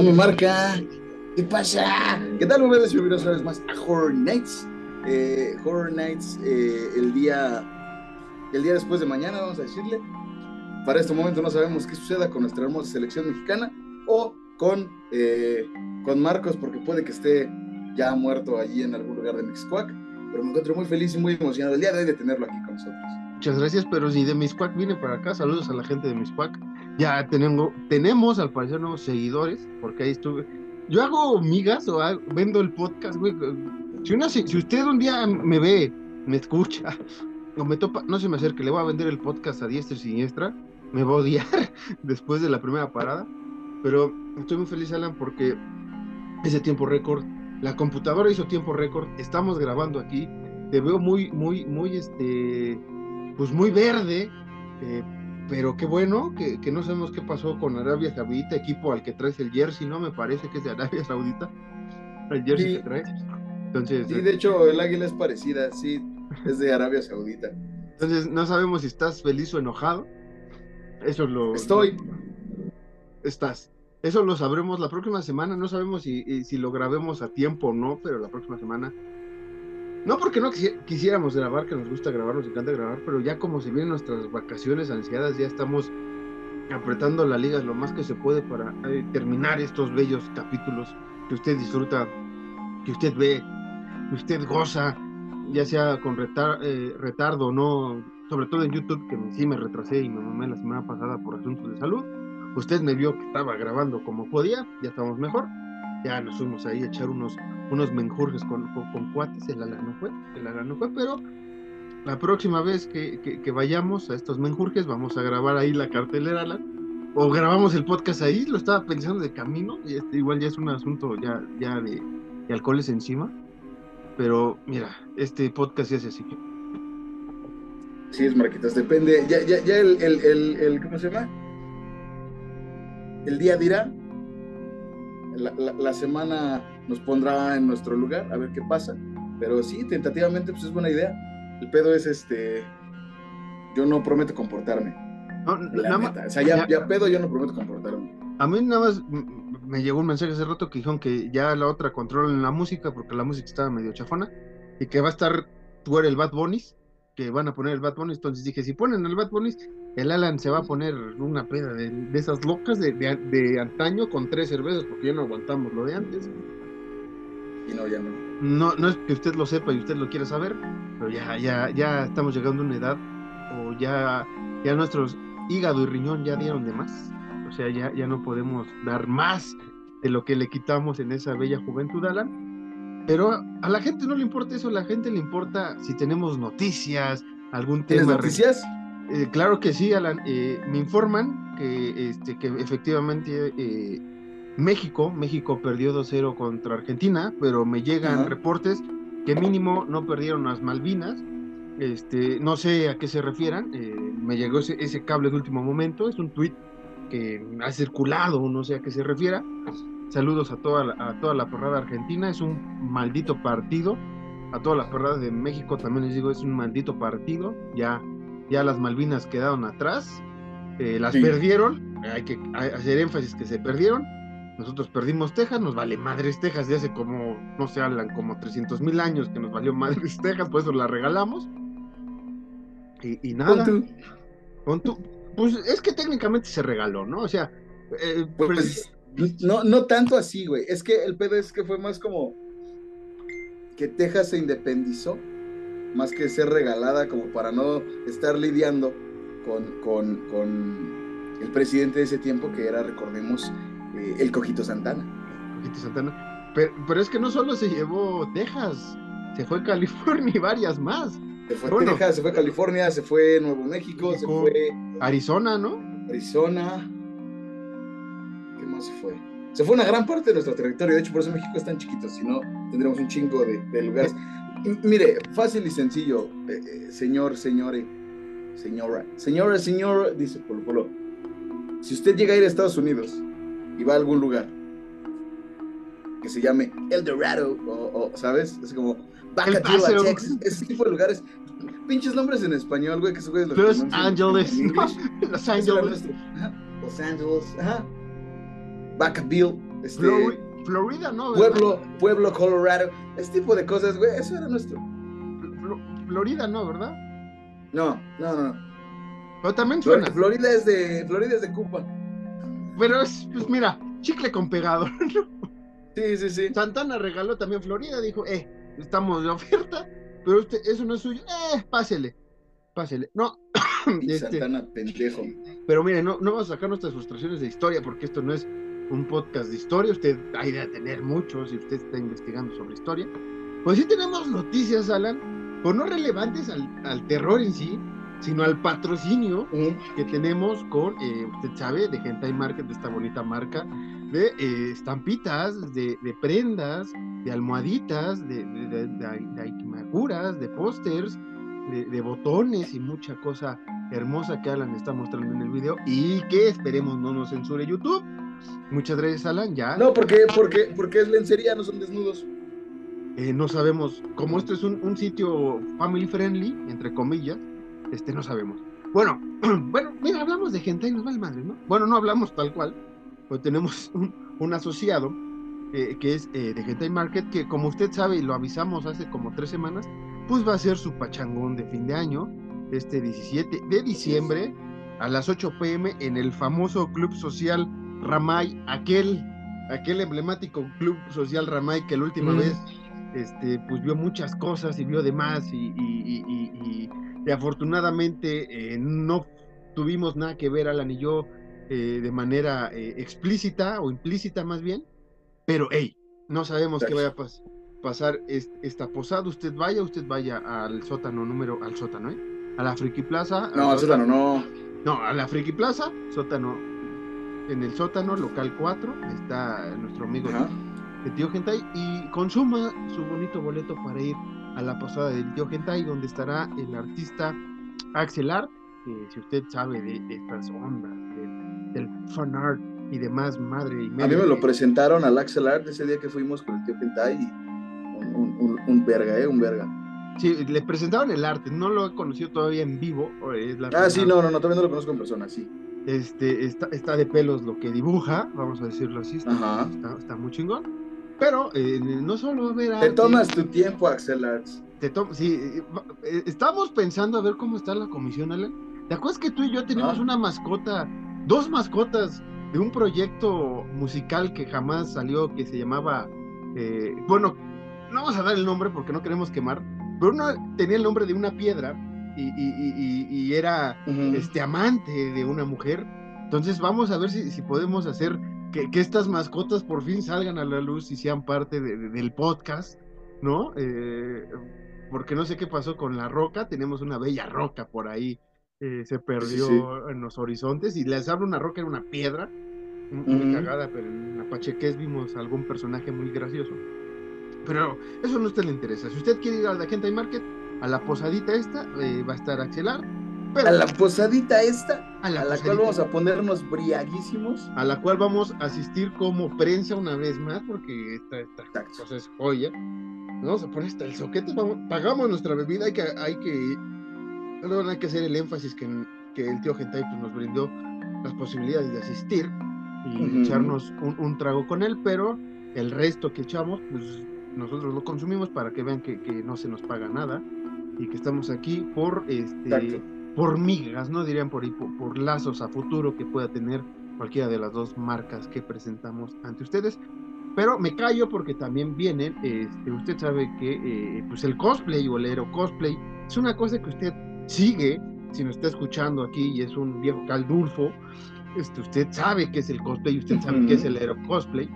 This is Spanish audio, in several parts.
No me marca. ¿Qué pasa? ¿Qué tal? Bienvenidos bienvenidos una vez más a Horror Nights. Eh, Horror Nights eh, el día el día después de mañana, vamos a decirle. Para este momento no sabemos qué suceda con nuestra hermosa selección mexicana o con, eh, con Marcos, porque puede que esté ya muerto allí en algún lugar de Mexcoac. Pero me encuentro muy feliz y muy emocionado el día de hoy de tenerlo aquí con nosotros. Muchas gracias, pero si de Miscuac vine para acá, saludos a la gente de Miscuac. Ya tenemos, tenemos al parecer nuevos seguidores, porque ahí estuve. Yo hago migas o vendo el podcast, güey. Si, una, si, usted un día me ve, me escucha, o me topa, no se me acerque, le voy a vender el podcast a diestra y siniestra, me va a odiar después de la primera parada. Pero estoy muy feliz, Alan, porque ese tiempo récord, la computadora hizo tiempo récord, estamos grabando aquí, te veo muy, muy, muy, este, pues muy verde, eh, pero qué bueno que, no sabemos qué pasó con Arabia Saudita, equipo al que traes el jersey, ¿no? Me parece que es de Arabia Saudita, el jersey que traes. Entonces, sí, de hecho, el águila es parecida, sí, es de Arabia Saudita. Entonces, no sabemos si estás feliz o enojado. Eso lo. Estoy. estás. Eso lo sabremos la próxima semana. No sabemos si, si lo grabemos a tiempo o no, pero la próxima semana no porque no quisiéramos grabar, que nos gusta grabar, nos encanta grabar, pero ya como se vienen nuestras vacaciones ansiadas, ya estamos apretando la liga lo más que se puede para eh, terminar estos bellos capítulos que usted disfruta, que usted ve, que usted goza, ya sea con eh, retardo o no, sobre todo en YouTube, que sí me retrasé y me mamé la semana pasada por asuntos de salud. Usted me vio que estaba grabando como podía, ya estamos mejor ya nos fuimos ahí a echar unos, unos menjurjes con, con, cuates, el ala no fue, el ala no fue, pero la próxima vez que, que, vayamos a estos menjurjes vamos a grabar ahí la cartelera, o grabamos el podcast ahí, lo estaba pensando de camino, y este, igual ya es un asunto ya, ya de, de alcoholes encima, pero mira, este podcast ya es así. Sí, es Marquitas, depende, ya, ya, ya el, el, el, ¿cómo se llama? El día dirá la, semana nos pondrá en nuestro lugar, a ver qué pasa. Pero sí, tentativamente, pues es buena idea. El pedo es este. Yo no prometo comportarme. No, más, o sea, ya, pedo, yo no prometo comportarme. A mí nada más me llegó un mensaje hace rato que dijeron que ya la otra controlan la música porque la música estaba medio chafona y que va a estar tú eres el Bad Bunny, que van a poner el Bad Bunny. Entonces dije, si ponen el Bad Bunny, el Alan se va a poner una peda de, esas locas de, de, antaño con tres cervezas porque ya no aguantamos lo de antes. Y no, ya no. No, no es que usted lo sepa y usted lo quiera saber, pero ya, ya, ya estamos llegando a una edad o ya, ya nuestros hígado y riñón ya dieron de más. O sea, ya, ya no podemos dar más de lo que le quitamos en esa bella juventud, Alan. Pero a la gente no le importa eso, a la gente le importa si tenemos noticias, algún tema. noticias? Eh, claro que sí, Alan. Eh, me informan que, este, que efectivamente eh, México, México perdió 2-0 contra Argentina, pero me llegan reportes que mínimo no perdieron las Malvinas. Este, no sé a qué se refieran. me llegó ese, cable de último momento. Es un tuit que ha circulado, no sé a qué se refiera. Saludos a toda la, a toda la perrada argentina. Es un maldito partido. A todas las perradas de México también les digo, es un maldito partido. Ya ya las Malvinas quedaron atrás, eh, las perdieron, hay que hacer énfasis que se perdieron, nosotros perdimos Texas, nos vale madres Texas de hace como, no se hablan, como 300 mil años que nos valió madres Texas, por eso la regalamos. Y, nada. Con pues es que técnicamente se regaló, ¿no? O sea, eh, pues, no, no tanto así, güey. Es que el pedo es que fue más como que Texas se independizó más que ser regalada como para no estar lidiando con, con, el presidente de ese tiempo que era, recordemos, eh, el Cojito Santana. Cojito Santana. Pero, es que no solo se llevó Texas, se fue California y varias más. Se fue Texas, se fue California, se fue Nuevo México, se fue... Arizona, ¿no? Arizona. ¿Qué más se fue? Se fue una gran parte de nuestro territorio, de hecho por eso México es tan chiquito, si no tendríamos un chingo de, de lugares. Mire, fácil y sencillo, eh, eh, señor, señores, señora, señora, señor, dice Polo Polo. Si usted llega a ir a Estados Unidos y va a algún lugar que se llame El Dorado, o, ¿sabes? Es como Baja Texas, ese tipo de lugares. Pinches nombres en español, güey, que se Los, Los Ángeles. Los Ángeles. Los Ángeles, ajá. Vacaville, este, Flori- Florida, ¿no? ¿verdad? Pueblo, Pueblo, Colorado, ese tipo de cosas, güey, eso era nuestro. Flo- Florida, ¿no? ¿Verdad? No, no, no. Pero también suena. Florida es de, Florida es de Cuba. Pero es, pues mira, chicle con pegado. Sí, sí, sí. Santana regaló también Florida, dijo, eh, estamos de oferta, pero usted, eso no es suyo. Eh, pásele, pásele. No, Y este, Santana, pendejo. pero mire, no, no vamos a sacar nuestras frustraciones de historia, porque esto no es un podcast de historia, usted hay de tener muchos si usted está investigando sobre historia. Pues sí tenemos noticias, Alan, pues no relevantes al, al terror en sí, sino al patrocinio que tenemos con, eh, usted sabe, de Hentai Market, de esta bonita marca, de eh, estampitas, de, de prendas, de almohaditas, de, de, de, aikimakuras, de pósters, de botones y mucha cosa hermosa que Alan está mostrando en el video y que esperemos no nos censure YouTube. Muchas gracias, Alan. Ya No, porque, porque, porque es lencería, no son desnudos. eh, no sabemos, como esto es un, un sitio family friendly, entre comillas, este no sabemos. Bueno, bueno, mira, hablamos de gente y nos vale madre, ¿no? Bueno, no hablamos tal cual, pero tenemos un, un asociado eh, que es eh, de Hentai Market, que como usted sabe y lo avisamos hace como tres semanas, pues va a ser su pachangón de fin de año, este 17 de diciembre, a las 8 pm en el famoso Club Social Ramay, aquel, aquel emblemático Club Social Ramay que la última Mm. vez este, pues vio muchas cosas y vio de más y, y- y- y- y- y afortunadamente eh, no tuvimos nada que ver Alan y yo eh, de manera eh, explícita o implícita más bien, pero hey, no sabemos qué vaya a pas- pasar es- esta posada, usted vaya, usted vaya al sótano número, al sótano, ¿eh? A la Friki Plaza. No, al eso no, no. no, a la Friki Plaza, sótano, en el sótano, local 4, ahí está nuestro amigo Ajá. de Tío Gentai y consuma su bonito boleto para ir a la posada del Tío Gentai, donde estará el artista Axel Art, que si usted sabe de, de estas ondas, del, del fan art y demás, madre y A mí me lo presentaron al Axel Art ese día que fuimos con el tío Kentai y un, un, un, un verga, ¿eh? Un verga. Sí, le presentaron el arte, no lo he conocido todavía en vivo. es la Ah, sí, no, no, no, todavía no lo conozco en persona, sí. Este, está, está de pelos lo que dibuja, vamos a decirlo así, está, está, está muy chingón. Pero eh, no solo va a ver Te tomas tu tiempo, Axel Arts. te to- sí, eh, eh, estamos pensando a ver cómo está la comisión, Alan. ¿Te acuerdas que tú y yo teníamos Ah. una mascota, dos mascotas de un proyecto musical que jamás salió, que se llamaba, eh, bueno, no vamos a dar el nombre porque no queremos quemar, pero uno tenía el nombre de una piedra y, y- y- y- era Ujú. este amante de una mujer. Entonces vamos a ver si, si podemos hacer que, que estas mascotas por fin salgan a la luz y sean parte de- de- del podcast, ¿no? Eh, porque no sé qué pasó con la roca, tenemos una bella roca por ahí, eh, se perdió sí. en los horizontes y les hablo una roca, era una piedra, muy, muy Ujú. cagada, pero en Apacheques vimos algún personaje muy gracioso. Pero eso no a usted le interesa. Si usted quiere ir a la Hentai Market, a la posadita esta, eh, va a estar Axelar. Pero A la posadita esta, a la a la cual vamos a ponernos briaguísimos. a la cual vamos a asistir como prensa una vez más, porque esta, esta cosa es joya. Vamos a poner hasta el soquete, vamos- pagamos nuestra bebida, hay que, hay que, perdón, hay que hacer el énfasis que, que el tío Gentai pues, nos brindó las posibilidades de asistir y Ujú. echarnos un, un trago con él, pero el resto que echamos, pues nosotros lo consumimos para que vean que, que no se nos paga nada y que estamos aquí por este Exacto. por migas, ¿no? Dirían por por, por lazos a futuro que pueda tener cualquiera de las dos marcas que presentamos ante ustedes. Pero me callo porque también vienen, este, usted sabe que eh, pues el cosplay o el aero cosplay es una cosa que usted sigue, si nos está escuchando aquí y es un viejo caldulfo, este, usted sabe que es el cosplay, usted sabe Ujú. que es el aero cosplay.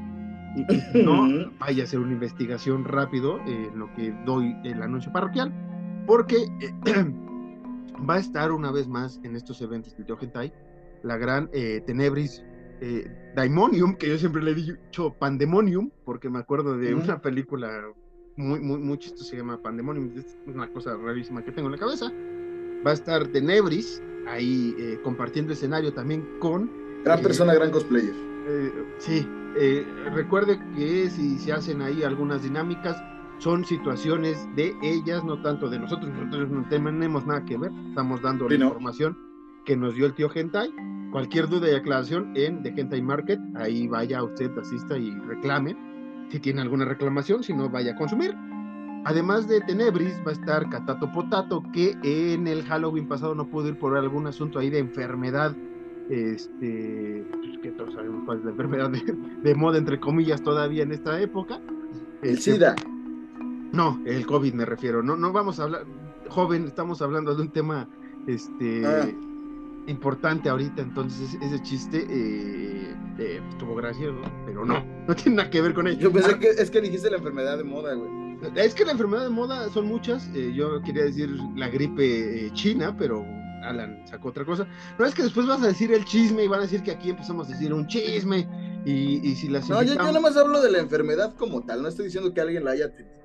Y, y si no, vaya a hacer una investigación rápido eh, en lo que doy el anuncio parroquial, porque eh, va a estar una vez más en estos eventos del Yohentai la gran eh, Tenebris eh, Daimonium, que yo siempre le he dicho Pandemonium, porque me acuerdo de una película muy, muy, muy chistosa, se llama Pandemonium, es una cosa rarísima que tengo en la cabeza. Va a estar Tenebris ahí eh, compartiendo escenario también con Gran Eh, persona, gran cosplayer. eh, sí, recuerde que si se hacen ahí algunas dinámicas, son situaciones de ellas, no tanto de nosotros. Nosotros no tenemos nada que ver, estamos dando Sí, la no. información que nos dio el tío Gentai. Cualquier duda y aclaración en The Gentai Market, ahí vaya usted, asista y reclame. Si tiene alguna reclamación, si no, vaya a consumir. Además de Tenebris, va a estar Catato Potato, que en el Halloween pasado no pudo ir por algún asunto ahí de enfermedad. Este, pues, que todos sabemos cuál es la enfermedad de, moda, entre comillas, todavía en esta época. El este, SIDA. No, el COVID me refiero. No, no vamos a hablar, joven, estamos hablando de un tema este, ah. importante ahorita, entonces ese chiste eh, eh, estuvo gracioso, pero no, no tiene nada que ver con ello. Yo pensé que es que dijiste la enfermedad de moda, güey. Es que la enfermedad de moda son muchas. Eh, yo quería decir la gripe china, pero Alan sacó otra cosa. No es que después vas a decir el chisme y van a decir que aquí empezamos a decir un chisme. Y, y si las. No, yo, yo nada más hablo de la enfermedad como tal. No estoy diciendo que alguien la haya tenido.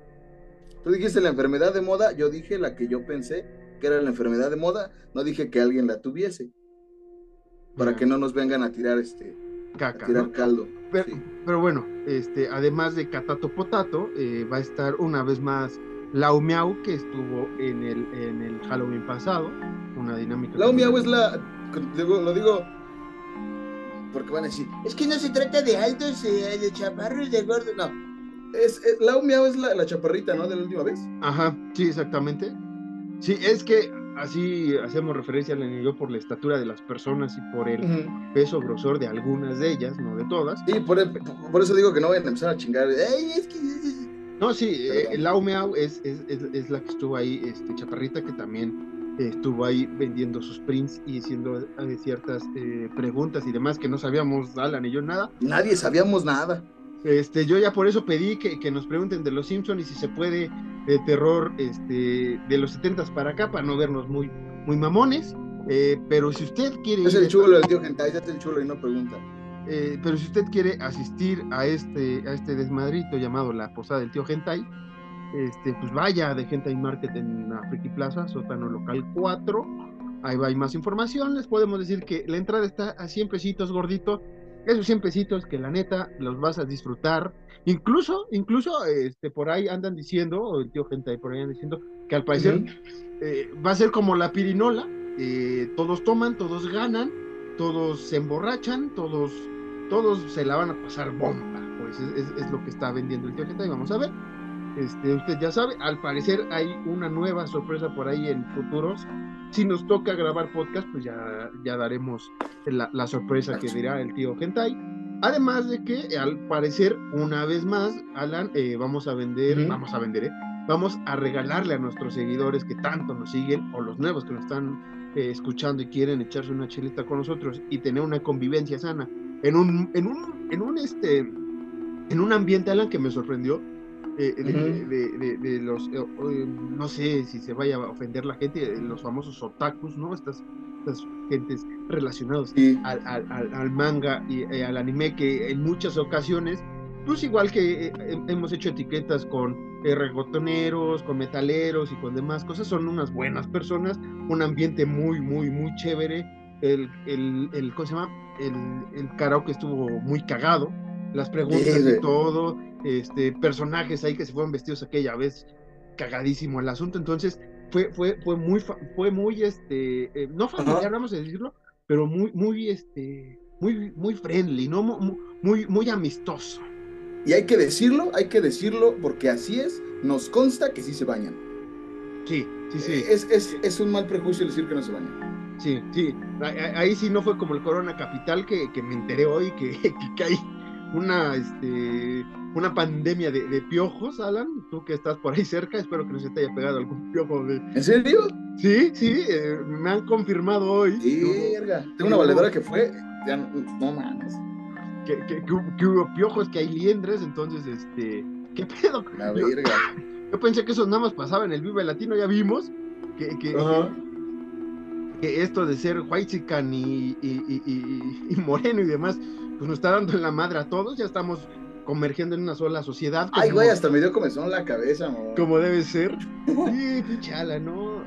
Tú dijiste la enfermedad de moda, yo dije la que yo pensé que era la enfermedad de moda, no dije que alguien la tuviese. Para que no nos vengan a tirar este Caca, a tirar caldo. Pero, bueno, este, además de Catato Potato, eh, va a estar una vez más Lau Miau, que estuvo en el, en el Halloween pasado. Una dinámica. Lau Miau es la. lo digo porque van a decir, es que no se trata de altos, eh, de chaparros, de gordos. No, es, Lau Miau es la, chaparrita, ¿no? De la última vez. Ajá, sí, exactamente. Sí, es que así hacemos referencia al yo por la estatura de las personas y por el peso grosor de algunas de ellas, no de todas. Sí, por, eso digo que no vayan a empezar a chingar. No, sí, eh, es, es, es, la que estuvo ahí, este, chaparrita, que también estuvo ahí vendiendo sus prints y haciendo eh, ciertas eh, preguntas y demás que no sabíamos, Alan y yo, nada. Nadie sabíamos nada. Este, yo ya por eso pedí que, nos pregunten de los Simpsons y si se puede de terror este, de los 70 para acá, para no vernos muy, muy mamones. Eh, pero si usted quiere. Es el chulo del tío Gentai, es el chulo y no pregunta. Eh, pero si usted quiere asistir a este, a este desmadrito llamado La Posada del Tío Gentai, este, pues vaya de Gentai Market en la Friki Plaza, sótano local 4. Ahí va, hay más información. Les podemos decir que la entrada está a 100 pesitos gordito esos 100 pesitos que la neta los vas a disfrutar. Incluso, incluso, este, por ahí andan diciendo, o el tío gente ahí por ahí andan diciendo, que al parecer eh, va a ser como la pirinola, eh, todos toman, todos ganan, todos se emborrachan, todos, todos se la van a pasar bomba. Pues es, lo que está vendiendo el tío gente, y vamos a ver. Este, usted ya sabe, al parecer hay una nueva sorpresa por ahí en futuros si nos toca grabar podcast, pues ya, ya daremos la, sorpresa que dirá el tío Gentai. Además de que, al parecer, una vez más, Alan, eh, vamos a vender, vamos a vender, ¿eh? vamos a regalarle a nuestros seguidores que tanto nos siguen, o los nuevos que nos están eh, escuchando y quieren echarse una chelita con nosotros y tener una convivencia sana en un, en un, en un, este, en un ambiente, Alan, que me sorprendió de, los, eh, eh, no sé si se vaya a ofender la gente, los famosos otakus, ¿no? Estas, estas gentes relacionados al, al, manga y, eh, al anime que en muchas ocasiones, pues igual que hemos hecho etiquetas con regotoneros, con metaleros y con demás cosas, son unas buenas personas, un ambiente muy, muy, muy chévere. El, el, el ¿cómo se llama? El, el karaoke estuvo muy cagado, las preguntas y todo este, personajes ahí que se fueron vestidos aquella vez, cagadísimo el asunto, entonces fue, fue, fue muy, fue muy, este, eh, no familiar, vamos a decirlo, pero muy, muy, este, muy, muy friendly, ¿no? Muy, muy, amistoso. Y hay que decirlo, hay que decirlo, porque así es, nos consta que sí se bañan. Sí, sí, sí. Eh, es, es, es un mal prejuicio decir que no se bañan. Sí, sí. Ahí sí no fue como el Corona Capital que, que me enteré hoy que, que, hay una, este, una pandemia de, piojos, Alan. Tú que estás por ahí cerca, espero que no se te haya pegado algún piojo. De... ¿En serio? Sí, sí, eh, me han confirmado hoy. Verga. Tengo una valedora que fue, ya no, mames. Que, que, hubo piojos, que hay liendres, entonces, este, ¿qué pedo? La verga. Yo, pensé que eso nada más pasaba en el Vive Latino, ya vimos que, que, que esto de ser white y, y, y, y, moreno y demás, pues nos está dando en la madre a todos, ya estamos convergiendo en una sola sociedad. Ay, güey, hasta me dio comezón la cabeza, amor. Como debe ser. Sí, pinchala, ¿no?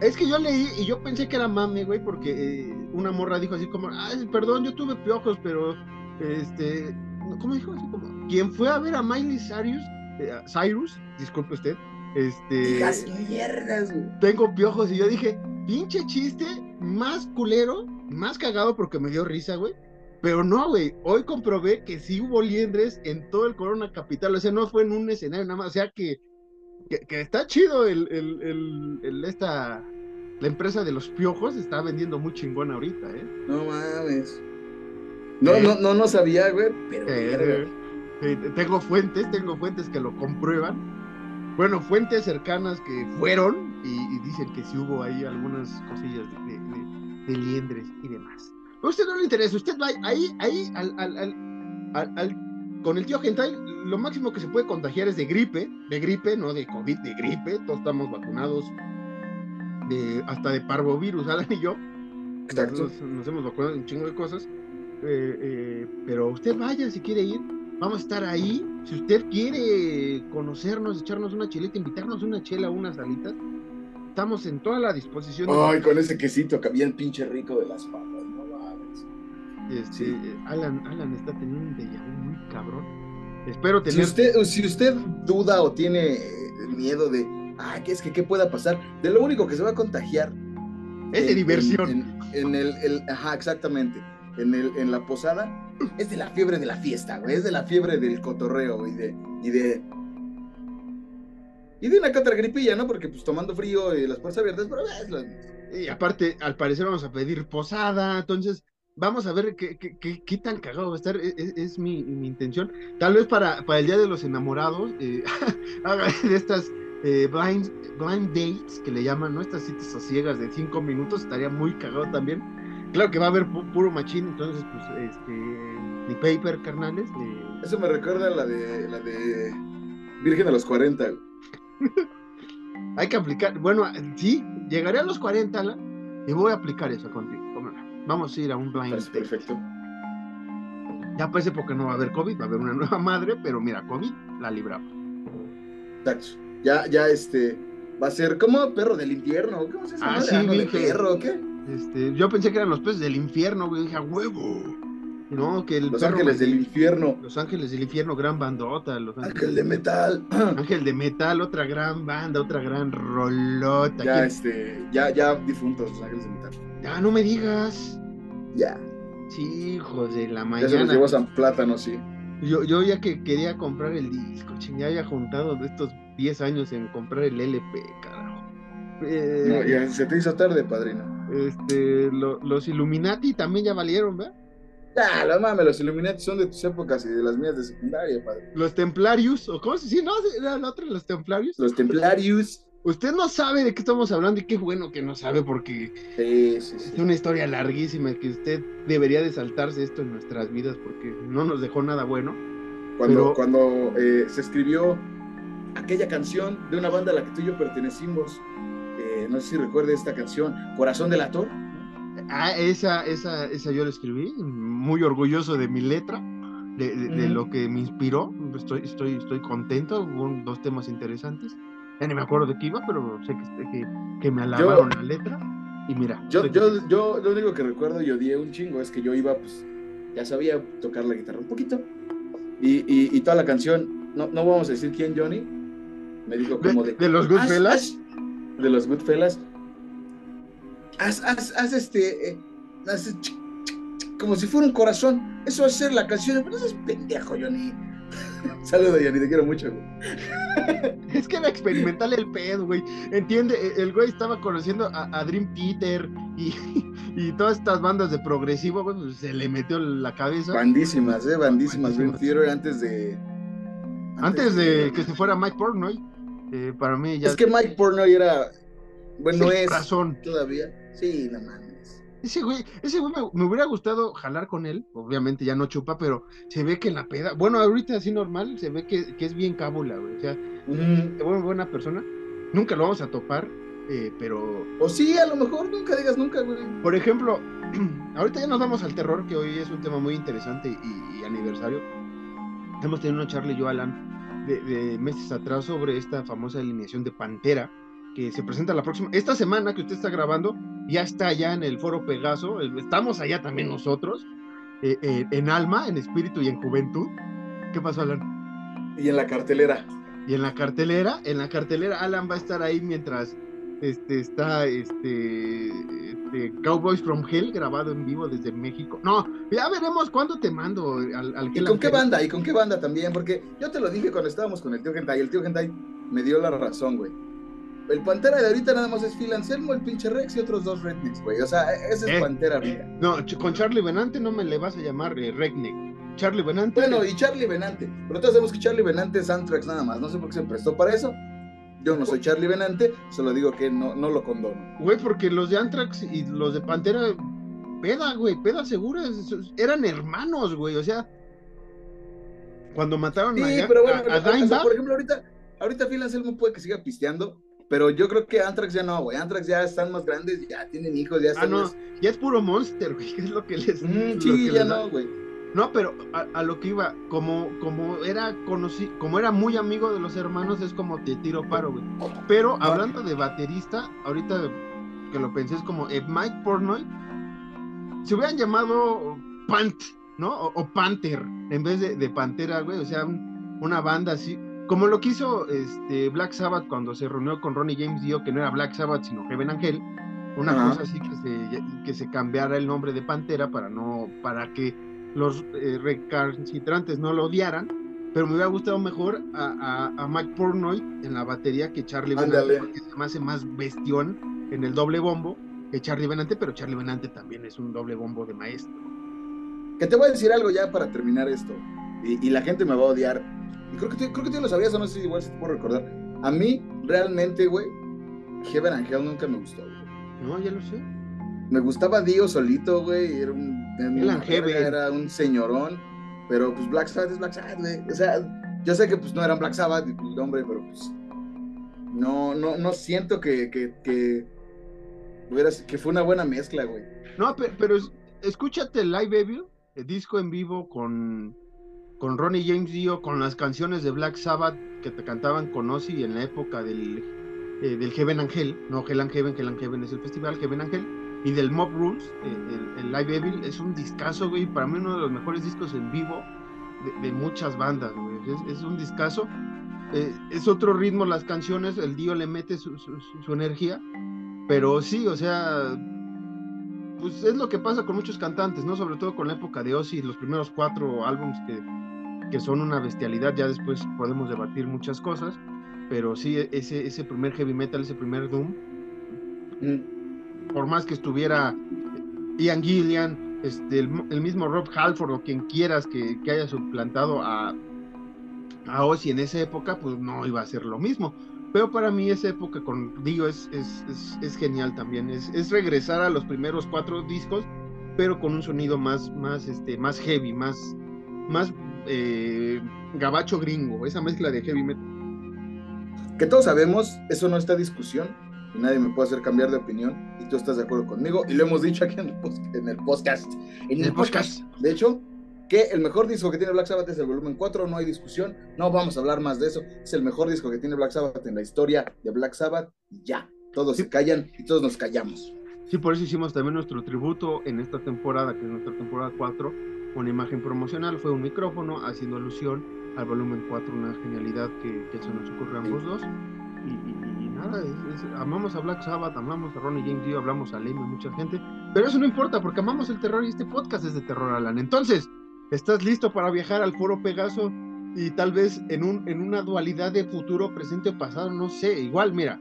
Es que yo leí y yo pensé que era mame, güey, porque eh, una morra dijo así como, ay, perdón, yo tuve piojos, pero, este, ¿cómo dijo? Así como, ¿quién fue a ver a Miley Cyrus? Eh, Cyrus, disculpe usted, este... Hijas mierdas, güey. Tengo piojos y yo dije, pinche chiste, más culero, más cagado porque me dio risa, güey. Pero no, güey, hoy comprobé que sí hubo liendres en todo el Corona Capital, o sea, no fue en un escenario nada más, o sea que, que, está chido el, el, el, esta, la empresa de los piojos está vendiendo muy chingón ahorita, ¿eh? No mames. No, no, no, no sabía, güey, pero... Eh, tengo fuentes, tengo fuentes que lo comprueban. Bueno, fuentes cercanas que fueron y, dicen que sí hubo ahí algunas cosillas de, liendres y demás. A usted no le interesa, usted va ahí, ahí, al, al, al, con el tío Gentai, lo máximo que se puede contagiar es de gripe, de gripe, no de COVID, de gripe, todos estamos vacunados, de, hasta de parvovirus, Alan y yo. Exacto. Nos, hemos vacunado un chingo de cosas, eh, eh, pero usted vaya si quiere ir, Vamos a estar ahí. Si usted quiere conocernos, echarnos una chelita, invitarnos una chela, unas alitas, estamos en toda la disposición. Ay, con ese quesito que había el pinche rico de las papas, Este, Alan, Alan está teniendo un déjà muy cabrón. Espero tener. Si usted, si usted duda o tiene miedo de, ah, ¿qué es que qué pueda pasar? De lo único que se va a contagiar. Es de diversión. En, el, el, ajá, exactamente en, el, en la posada, es de la fiebre de la fiesta, güey, es de la fiebre del cotorreo y de, y de, y de una que otra gripilla, ¿no? Porque pues tomando frío y las puertas abiertas, pero Y aparte, al parecer vamos a pedir posada, entonces vamos a ver qué, qué, qué, tan cagado va a estar, e, e, es, mi, mi, intención. Tal vez para, para el Día de los Enamorados, eh, haga de estas eh, blind, blind dates que le llaman, ¿no? Estas citas a ciegas de cinco minutos, estaría muy cagado también Claro que va a haber puro machín, entonces, pues, este, ni paper, carnales. Eso me recuerda a la de, la de Virgen a los 40. Hay que aplicar, bueno, sí, llegaré a los 40 y voy a aplicar eso contigo. Vamos a ir a un blind. Perfecto. Ya parece porque no va a haber COVID, va a haber una nueva madre, pero mira, COVID la libramos. Exacto. Ya, ya este, va a ser como perro del infierno. ¿Cómo se llama? Ah, sí, ¿De perro qué? Este, yo pensé que eran los peces del infierno, güey. Dije, a huevo. No, que el Los Ángeles del Infierno. Los Ángeles del Infierno, gran bandota. Los Ángel de Metal. Ángel de Metal, otra gran banda, otra gran rolota. Ya, este, ya, ya difuntos los Ángeles de Metal. Ya, no me digas. Ya. Sí, hijos de la mañana. Ya se los llevó San Plátano, sí. Yo, yo ya que quería comprar el disco, ching, ya había juntado de estos 10 años en comprar el LP, carajo. no, ya se te hizo tarde, padrino. Este, los Illuminati también ya valieron, ¿verdad? Ah, no mames, los Illuminati son de tus épocas y de las mías de secundaria, padre. Los Templarios, o cómo se dice, no, era la otra, los Templarios. Los Templarios. Usted no sabe de qué estamos hablando y qué bueno que no sabe porque es una historia larguísima que usted debería de saltarse esto en nuestras vidas porque no nos dejó nada bueno. Cuando, cuando eh, se escribió aquella canción de una banda a la que tú y yo pertenecimos, no sé si recuerde esta canción, Corazón del Ator. Ah, esa, esa, esa yo la escribí, muy orgulloso de mi letra, de, lo que me inspiró. Estoy, estoy, estoy contento, dos temas interesantes. Ya ni me acuerdo de qué iba, pero sé que, que, me alabaron la letra. Y mira. Yo, yo, yo lo único que recuerdo y odié un chingo es que yo iba, pues, ya sabía tocar la guitarra un poquito. Y, y, toda la canción, no, no vamos a decir quién, Johnny, me dijo como de... De, los Goodfellas de los Goodfellas, haz, haz, haz este, eh, haz, como si fuera un corazón. Eso va a ser la canción, pero eso es pendejo, Johnny. Saludos, Johnny, te quiero mucho, es que era experimental el pedo, güey. Entiende, e, el güey estaba conociendo a, Dream Theater y, y, todas estas bandas de progresivo, güey, pues se le metió la cabeza. Bandísimas, eh, bandísimas. Dream Theater antes de. Antes, de, que se fuera Mike Portnoy. Eh, para mí ya. Es que Mike Pornoy era. Bueno, es. Razón. Todavía. Sí, no mames. Ese güey, ese güey me, hubiera gustado jalar con él. Obviamente ya no chupa, pero se ve que en la peda. Bueno, ahorita así normal, se ve que, es bien cábula, güey. O sea, uh buena persona. Nunca lo vamos a topar, eh, pero. O sí, a lo mejor nunca digas nunca, güey. Por ejemplo, ahorita ya nos vamos al terror, que hoy es un tema muy interesante y, y aniversario. Hemos tenido una charla yo, Alan, de, meses atrás sobre esta famosa alineación de Pantera que se presenta la próxima, esta semana que usted está grabando, ya está allá en el foro Pegaso, estamos allá también nosotros, eh, eh, en alma, en espíritu y en juventud. ¿Qué pasó, Alan? Y en la cartelera. Y en la cartelera, en la cartelera, Alan va a estar ahí mientras este, está este, este, Cowboys from Hell grabado en vivo desde México. No, ya veremos cuándo te mando al, al ¿Y con qué banda? ¿Y con qué banda también? Porque yo te lo dije cuando estábamos con el tío Gentai. El tío Gentai me dio la razón, güey. El Pantera de ahorita nada más es Phil Anselmo, el pinche Rex y otros dos Rednecks, güey. O sea, ese es eh, Pantera ahorita. No, con Charlie Benante no me le vas a llamar eh, Redneck. Charlie Benante. Bueno, y Charlie Benante. Pero todos sabemos que Charlie Benante es Anthrax nada más. No sé por qué se prestó para eso. Yo no soy Charlie Benante, solo digo que no, no lo condono. Güey, porque los de Anthrax y los de Pantera, peda, güey, peda segura, eran hermanos, güey, o sea, cuando mataron sí, a, pero bueno, a, por ejemplo, ahorita, ahorita Phil Anselmo puede que siga pisteando, pero yo creo que Anthrax ya no, güey. Anthrax ya están más grandes, ya tienen hijos, ya ah, están. Ah, no, ya es puro monster, güey. Es lo que les. Mm, sí, ya no, güey. No, pero a, lo que iba, como, como era conocido, como era muy amigo de los hermanos, es como te tiro paro, güey. Pero hablando de baterista, ahorita que lo pensé, es como eh, Mike Pornoy, se hubieran llamado Pant, ¿no? O, Panther, en vez de, Pantera, güey. O sea, una banda así. Como lo quiso este, Black Sabbath cuando se reunió con Ronnie James Dio, que no era Black Sabbath, sino Heaven Angel. Una cosa así que se, que se cambiara el nombre de Pantera para no, para que los eh, recalcitrantes no lo odiaran, pero me hubiera gustado mejor a, a, Mike Pornoy en la batería que Charlie Benante, porque se me hace más bestión en el doble bombo que Charlie Benante, pero Charlie Benante también es un doble bombo de maestro. Que te voy a decir algo ya para terminar esto, y, la gente me va a odiar, y creo que, creo que tú lo sabías, o no sé si igual se te puedo recordar. A mí, realmente, güey, Heaven Angel nunca me gustó, No, ya lo sé. Me gustaba Dio solito, güey, era un era un señorón, pero pues Black Sabbath es Black Sabbath, güey. O sea, yo sé que pues no eran Black Sabbath, el nombre, pero pues no, no, no siento que, que, que, que fue una buena mezcla, güey. No, pero, escúchate el live Evil, el disco en vivo con, con Ronnie James Dio, con las canciones de Black Sabbath que te cantaban con Ozzy en la época del, eh, del Heaven Angel, no Hell and Heaven, Hell Heaven es el festival, Heaven Angel y del Mob Rules, eh, el, Live Evil, es un discazo, güey, para mí uno de los mejores discos en vivo de, muchas bandas, güey, es, un discazo, eh, es otro ritmo las canciones, el Dio le mete su, energía, pero sí, o sea, pues es lo que pasa con muchos cantantes, ¿no? Sobre todo con la época de Ozzy, los primeros cuatro álbumes que, que son una bestialidad, ya después podemos debatir muchas cosas, pero sí, ese, ese primer heavy metal, ese primer doom, por más que estuviera Ian Gillian, este, el, mismo Rob Halford o quien quieras que, haya suplantado a, Ozzy en esa época, pues no iba a ser lo mismo. Pero para mí esa época con Dio es, es, genial también. Es, regresar a los primeros cuatro discos, pero con un sonido más, más, este, más heavy, más, más eh, gabacho gringo, esa mezcla de heavy metal. Que todos sabemos, eso no está discusión, y nadie me puede hacer cambiar de opinión y tú estás de acuerdo conmigo y lo hemos dicho aquí en el, en el podcast. En el, podcast. De hecho, que el mejor disco que tiene Black Sabbath es el volumen 4, no hay discusión, no vamos a hablar más de eso, es el mejor disco que tiene Black Sabbath en la historia de Black Sabbath ya, todos se callan y todos nos callamos. Sí, por eso hicimos también nuestro tributo en esta temporada, que es nuestra temporada 4, una imagen promocional, fue un micrófono haciendo alusión al volumen 4, una genialidad que, que se nos ocurrió a ambos dos. y, amamos a Black Sabbath, amamos a Ronnie James Dio, hablamos a Leme, mucha gente, pero eso no importa porque amamos el terror y este podcast es de terror, Alan. Entonces, ¿estás listo para viajar al foro Pegaso y tal vez en, un, en una dualidad de futuro, presente o pasado? No sé, igual, mira,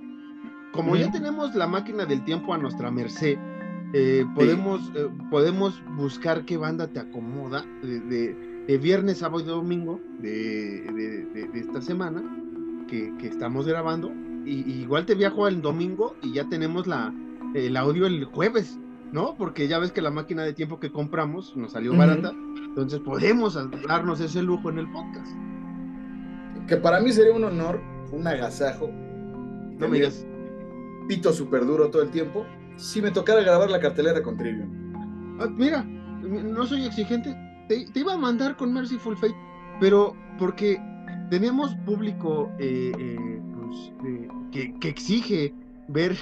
como ya tenemos la máquina del tiempo a nuestra merced, eh, podemos, eh, podemos buscar qué banda te acomoda de, viernes, sábado y domingo de, esta semana que, que, estamos grabando y, igual te viajo el domingo y ya tenemos la, el audio el jueves, ¿no? Porque ya ves que la máquina de tiempo que compramos nos salió barata, entonces podemos darnos ese lujo en el podcast. Que para mí sería un honor, un agasajo. No me digas. Pito súper duro todo el tiempo, si me tocara grabar la cartelera con Trivium. Ah, mira, no soy exigente, te, iba a mandar con Mercyful Fate, pero porque teníamos público eh, eh, que, exige ver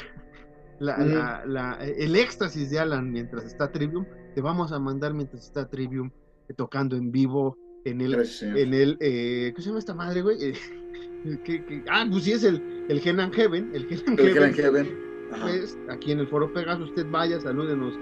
el éxtasis de Alan mientras está Trivium, te vamos a mandar mientras está Trivium eh, tocando en vivo en el, en el eh, ¿qué se llama esta madre, güey? Eh, ah, pues sí es el, el Heaven, el Heaven, pues aquí en el Foro Pegaso usted vaya, salúdenos.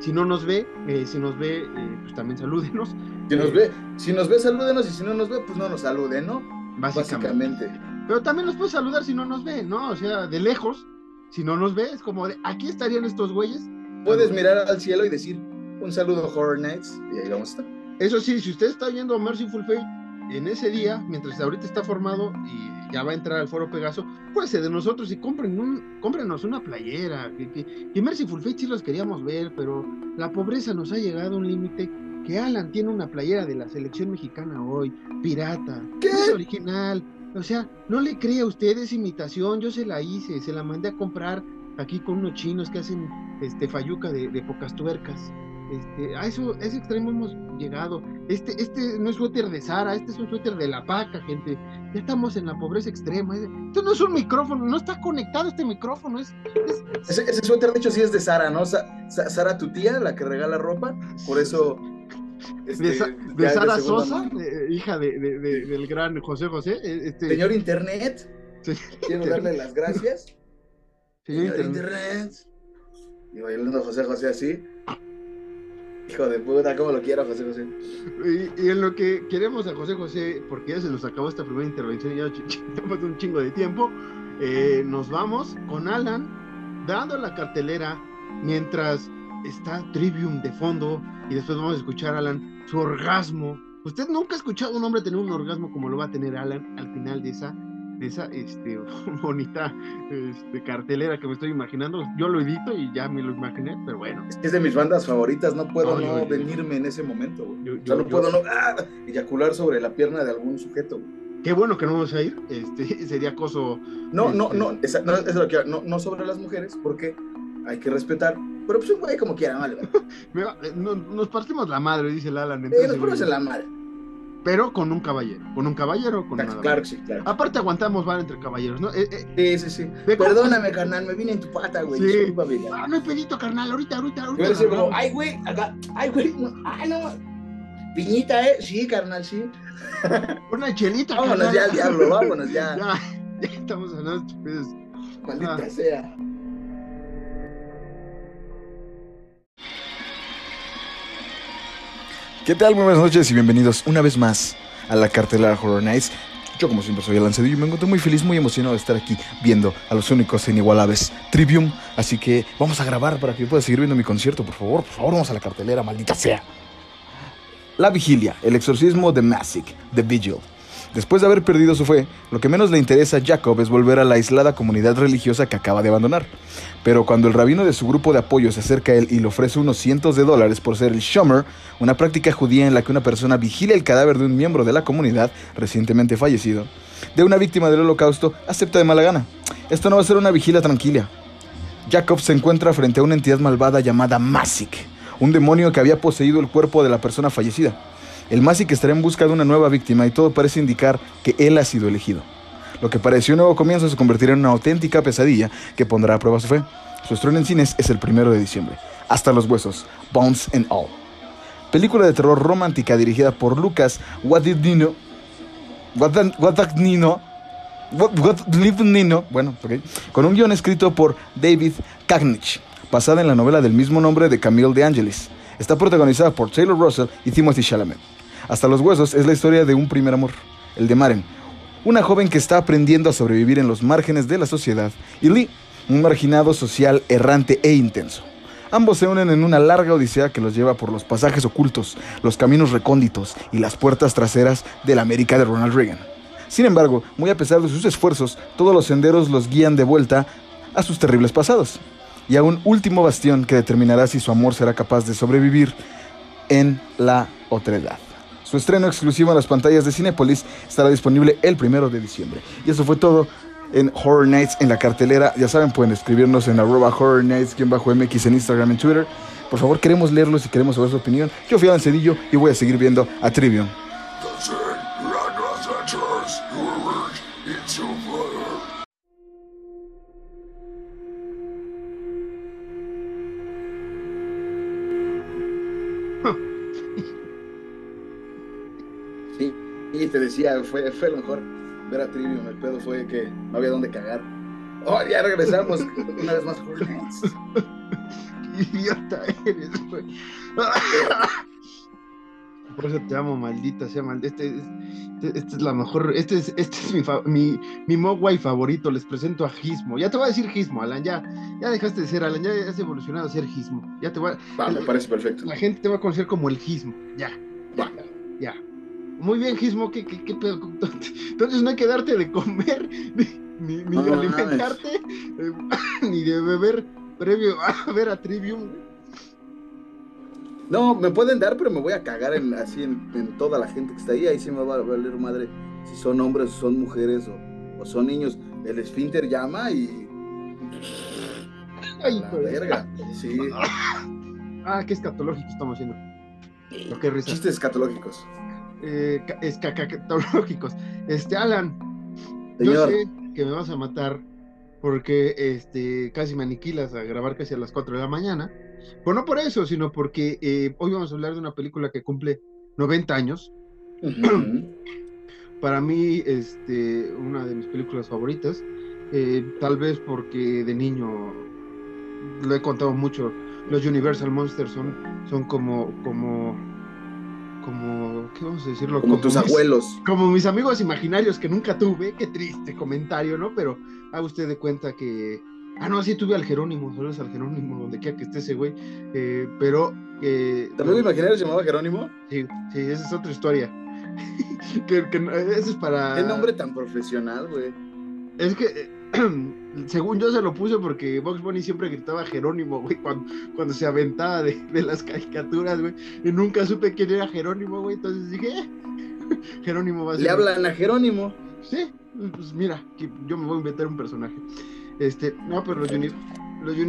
Si no nos ve, eh, si nos ve, eh, pues también salúdenos. Si nos ve, si nos ve, salúdenos y si no nos ve, pues no nos salude, ¿no? Básicamente. Pero también nos puede saludar si no nos ve, ¿no? O sea, de lejos, si no nos ve, es como de, aquí estarían estos güeyes. Puedes mirar al cielo y decir un saludo Horror Nights y ahí vamos a estar. Eso sí, si usted está oyendo Merciful Fate en ese día, mientras ahorita está formado y ya va a entrar al foro Pegaso, pues de nosotros y compren un, cómprenos una playera. Que, que, Fate sí los queríamos ver, pero la pobreza nos ha llegado a un límite que Alan tiene una playera de la selección mexicana hoy, pirata, ¿Qué? es original. O sea, no le crea a usted, es imitación, yo se la hice, se la mandé a comprar aquí con unos chinos que hacen este fayuca de, de pocas tuercas. Este, a eso, ese extremo hemos llegado. Este, este no es suéter de Sara, este es un suéter de la paca, gente. Ya estamos en la pobreza extrema. Esto no es un micrófono, no está conectado este micrófono. Es, Ese, suéter, de hecho, sí es de Sara, ¿no? Sara, tu tía, la que regala ropa, por eso. Este, de, Sara Sosa, hija de, del gran José José. E, este... Señor Internet, quiero darle las gracias. Señor, Internet. Y bailando José José así. Hijo de puta, cómo lo quiero José José. Y, en lo que queremos a José José, porque ya se nos acabó esta primera intervención y ya tenemos un chingo de tiempo, eh, nos vamos con Alan dando la cartelera mientras está Trivium de fondo y después vamos a escuchar a Alan su orgasmo. Usted nunca ha escuchado a un hombre tener un orgasmo como lo va a tener Alan al final de esa de esa este, bonita este, cartelera que me estoy imaginando. Yo lo edito y ya me lo imaginé, pero bueno. Es de mis bandas favoritas, no puedo no, venirme en ese momento. Yo, no puedo no ¡ah! eyacular sobre la pierna de algún sujeto. Qué bueno que no vamos a ir, este, sería acoso. No, no, este, no, esa, no, es lo que, no, no sobre las mujeres, porque hay que respetar. Pero pues un güey como quiera, vale. nos partimos la madre, dice el Alan. Entonces, nos ponemos en la madre pero con un caballero. Con un caballero con claro, Claro sí, claro. Aparte aguantamos van entre caballeros, ¿no? Eh, eh, sí, sí, sí. Perdóname, carnal, me vine en tu pata, güey. Sí. Ah, no hay pedito, carnal, ahorita, ahorita, ahorita. Yo decir como, ay, güey, acá, ay, güey, no, ay, no. Piñita, ¿eh? Sí, carnal, sí. Una chelita, Vámonos ya al diablo, vámonos ya. ya, ya estamos hablando pues. Maldita ah. sea. ¿Qué tal? Muy buenas noches y bienvenidos una vez más a la cartelera Horror Nights. Yo como siempre soy Alan Cedillo y me encuentro muy feliz, muy emocionado de estar aquí viendo a los únicos e inigualables Trivium. Así que vamos a grabar para que pueda seguir viendo mi concierto, por favor. Por favor, vamos a la cartelera, maldita sea. La Vigilia, el exorcismo de Masic, The Vigil. Después de haber perdido su fe, lo que menos le interesa a Jacob es volver a la aislada comunidad religiosa que acaba de abandonar. Pero cuando el rabino de su grupo de apoyo se acerca a él y le ofrece unos cientos de dólares por ser el Shomer, una práctica judía en la que una persona vigila el cadáver de un miembro de la comunidad recientemente fallecido, de una víctima del holocausto, acepta de mala gana. Esto no va a ser una vigilia tranquila. Jacob se encuentra frente a una entidad malvada llamada Masik, un demonio que había poseído el cuerpo de la persona fallecida. El Masic estará en busca de una nueva víctima y todo parece indicar que él ha sido elegido. Lo que pareció un nuevo comienzo se convertirá en una auténtica pesadilla que pondrá a prueba su fe. Su estreno en cines es el primero de diciembre. Hasta los huesos, Bones and All. Película de terror romántica dirigida por Lucas Guadagnino. Guadagnino. Nino, bueno, ok, con un guion escrito por David Cagnich, basada en la novela del mismo nombre de Camille de Angelis. Está protagonizada por Taylor Russell y Timothy Chalamet. Hasta los huesos es la historia de un primer amor, el de Maren, una joven que está aprendiendo a sobrevivir en los márgenes de la sociedad, y Lee, un marginado social errante e intenso. Ambos se unen en una larga odisea que los lleva por los pasajes ocultos, los caminos recónditos y las puertas traseras de la América de Ronald Reagan. Sin embargo, muy a pesar de sus esfuerzos, todos los senderos los guían de vuelta a sus terribles pasados y a un último bastión que determinará si su amor será capaz de sobrevivir en la otredad. Su estreno exclusivo en las pantallas de Cinepolis estará disponible el primero de diciembre. Y eso fue todo en Horror Nights en la cartelera. Ya saben, pueden escribirnos en arroba Horror Nights-MX en Instagram y Twitter. Por favor, queremos leerlos y queremos saber su opinión. Yo fui Alan Cedillo y voy a seguir viendo a Trivium. Y te decía, fue, fue lo mejor ver a Trivium. El pedo fue que no había dónde cagar. Oh, ya regresamos una vez más. Hornets. Idiota eres, güey. Por eso te amo, maldita sea, maldita. Este, este, este es la mejor. Este es, este es mi, mi, mi Mogwai favorito. Les presento a Gizmo. Ya te voy a decir Gizmo, Alan. Ya, ya dejaste de ser Alan. Ya has evolucionado a ser Gizmo. Ya te voy a- Va, me parece perfecto. La gente te va a conocer como el Gizmo. Ya. Muy bien, Gizmo. ¿Qué, qué, qué pedo? Entonces no hay que darte de comer, ni, de No, alimentarte, eh, ni de beber previo a ver a Trivium. No, me pueden dar, pero me voy a cagar en, así en, en toda la gente que está ahí. Ahí sí me va a valer madre si son hombres o son mujeres o, o son niños. El esfínter llama y. Ay, La verga. Sí. Ah, qué escatológico estamos haciendo. Lo que risa. Chistes escatológicos. Eh, ca- escatológicos. Este, Alan, yo sé que me vas a matar porque este, casi me aniquilas a grabar casi a las 4 de la mañana. Pues no por eso, sino porque eh, hoy vamos a hablar de una película que cumple 90 años. Para mí, este, una de mis películas favoritas. eh, tal vez porque de niño lo he contado mucho. Los Universal Monsters son, son como, como, como, ¿qué vamos a decirlo? Como tus mis- abuelos. como mis amigos imaginarios que nunca tuve, qué triste comentario, ¿no? Pero haga usted de cuenta que. Ah, no, sí tuve al Jerónimo, saludos al Jerónimo, donde quiera que esté ese güey. eh, pero. Eh, ¿Tu amigo imaginario se llamaba Jerónimo? sí, sí, esa es otra historia. que, que ese es para. Qué nombre tan profesional, güey. Es que. según yo se lo puse porque Box Bunny siempre gritaba Jerónimo, güey, cuando, cuando se aventaba de, de las caricaturas, güey. Y nunca supe quién era Jerónimo, güey. Entonces dije, eh, Jerónimo va a ser. Le hablan a Jerónimo. Sí, pues mira, yo me voy a inventar un personaje. Este, no, pero los, uni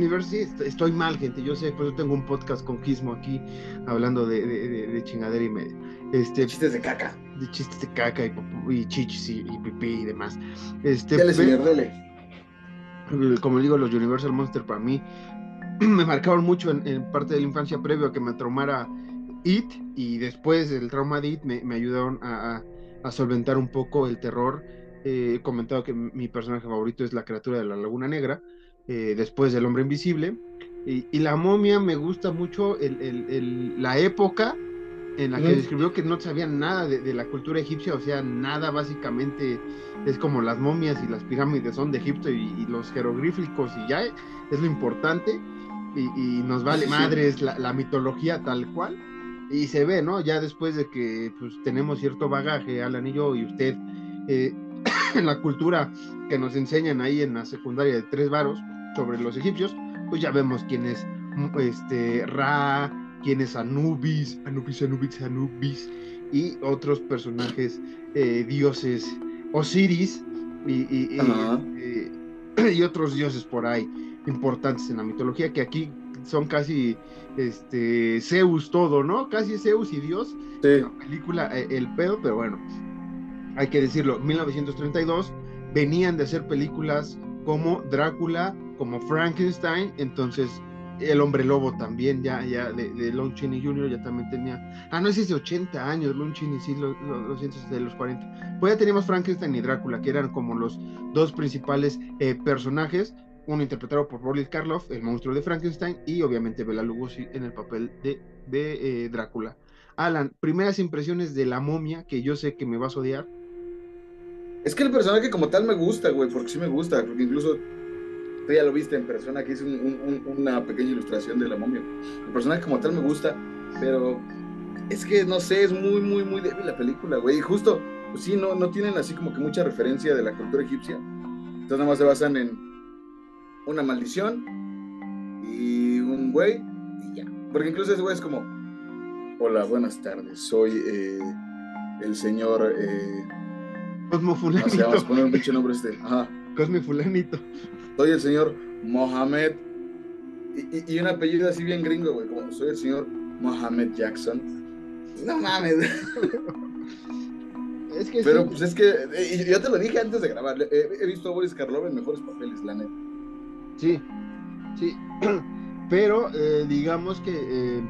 los est- estoy mal, gente. Yo sé, pues yo tengo un podcast con Gizmo aquí hablando de, de, de- de chingadera y media. Este, Chistes de caca. de chistes de caca y, chichis y, y pipí y demás. Este, Dale, señor, dale. Como digo, los Universal Monster para mí me marcaron mucho en, parte de la infancia previo a que me traumara It y después del trauma de It me, me ayudaron a, solventar un poco el terror. Eh, he comentado que mi personaje favorito es la criatura de la Laguna Negra, eh, después del hombre invisible. Y, y la momia me gusta mucho el- el- el- la época en la que describió que no sabían nada de, de la cultura egipcia, o sea, nada básicamente es como las momias y las pirámides son de Egipto y, y los jeroglíficos y ya es lo importante y, y nos vale Sí, sí. madres la, la mitología tal cual y se ve, ¿no? Ya después de que pues, tenemos cierto bagaje, Alan y yo y usted, eh, en la cultura que nos enseñan ahí en la secundaria de tres varos sobre los egipcios, pues ya vemos quién es mm, este, Ra, quién es Anubis, Anubis, Anubis, Anubis, y otros personajes, eh, dioses, Osiris, y, y- y, eh, y otros dioses por ahí importantes en la mitología, que aquí son casi este, Zeus todo, ¿no? Casi Zeus y Dios, Sí. la película eh, El pedo, pero bueno, hay que decirlo, 1932 venían de hacer películas como Drácula, como Frankenstein, entonces El Hombre Lobo también, ya, ya, de, de Lon Chaney Jr. ya también tenía, ah, no, ese es de 80 años, Lon Chaney, sí, lo, lo, lo siento, es de los 40. Pues ya teníamos Frankenstein y Drácula, que eran como los dos principales eh, personajes, uno interpretado por Boris Karloff, el monstruo de Frankenstein, y obviamente Bela Lugosi en el papel de, de eh, Drácula. Alan, primeras impresiones de la momia, que yo sé que me vas a odiar. Es que el personaje como tal me gusta, güey, porque sí me gusta, porque incluso tú ya lo viste en persona, que hice un- un- un- una pequeña ilustración de la momia. El personaje como tal me gusta, pero es que no sé, es muy, muy, muy débil la película, güey. Y justo, pues sí, no, no tienen así como que mucha referencia de la cultura egipcia. Entonces nada más se basan en una maldición y un güey y ya. Porque incluso ese güey es como, hola, buenas tardes, soy eh, el señor... Eh, Cosmo no sé, vamos a poner un pinche nombre este. Ajá. Cosme Fulanito. Soy el señor Mohamed. Y, y- y un apellido así bien gringo, güey. Como soy el señor Mohamed Jackson. No mames. Es que Pero sí, pues es que. eh, yo te lo dije antes de grabar. He, he visto a Boris Karloff en mejores papeles, la neta. sí, sí. Pero eh, digamos que eh,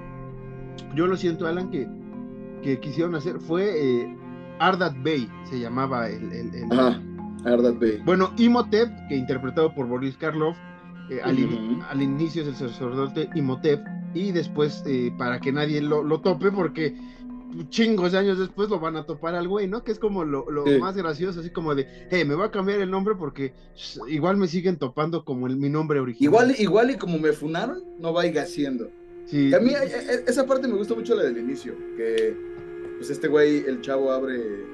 yo lo siento, Alan, que, que quisieron hacer fue eh, Ardat Bey, se llamaba el, el- el-. Ardat Bey. Bueno, Imhotep, que interpretado por Boris Karloff, eh, al, in- Ujú. al inicio es el sacerdote Imhotep, y después, eh, para que nadie lo, lo tope, porque chingos de años después lo van a topar al güey, ¿no? Que es como lo, lo Sí. más gracioso, así como de, hey, me voy a cambiar el nombre porque igual me siguen topando como el, mi nombre original. Igual, igual y como me funaron, no vaya haciendo. Sí. A mí eh, eh, esa parte me gusta mucho la del inicio, que pues este güey, el chavo abre eh,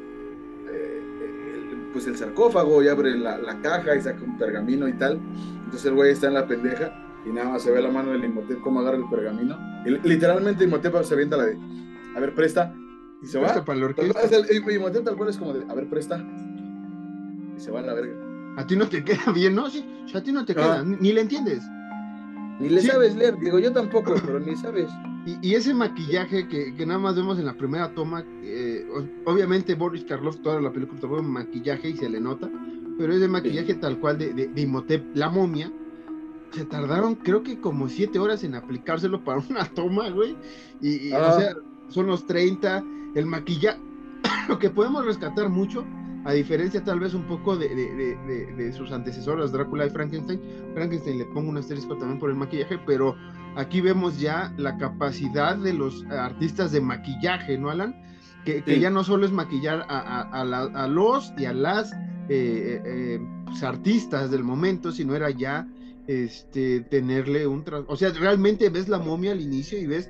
pues el sarcófago y abre la, la caja y saca un pergamino y tal. Entonces el güey está en la pendeja y nada más se ve la mano del Imhotep cómo agarra el pergamino. Y li- literalmente Imhotep se avienta la de, a ver, presta. Y se va. Presta para o sea, el Imhotep tal cual es como de, a ver, presta. Y se va a la verga. A ti no te queda bien, ¿no? Sí, o sea, a ti no te queda, Ah. ni, ni le entiendes. Ni le Sí. sabes leer, digo yo tampoco, pero ni sabes. Y, y ese maquillaje que, que nada más vemos en la primera toma, eh, obviamente Boris Karloff toda la película tomó un maquillaje y se le nota, pero ese maquillaje tal cual de, de, de Imhotep, la momia, se tardaron creo que como siete horas en aplicárselo para una toma, güey. Y, y, Ah. o sea, son los 30, el maquillaje, lo que podemos rescatar mucho, a diferencia tal vez un poco de, de, de, sus antecesoras, Drácula y Frankenstein. Frankenstein le pongo un asterisco también por el maquillaje, pero aquí vemos ya la capacidad de los artistas de maquillaje, ¿no, Alan? Que, ya no solo es maquillar a, a- a la- a los y a las eh, eh, pues, artistas del momento, sino era ya este, tenerle un... O sea, realmente ves la momia al inicio y ves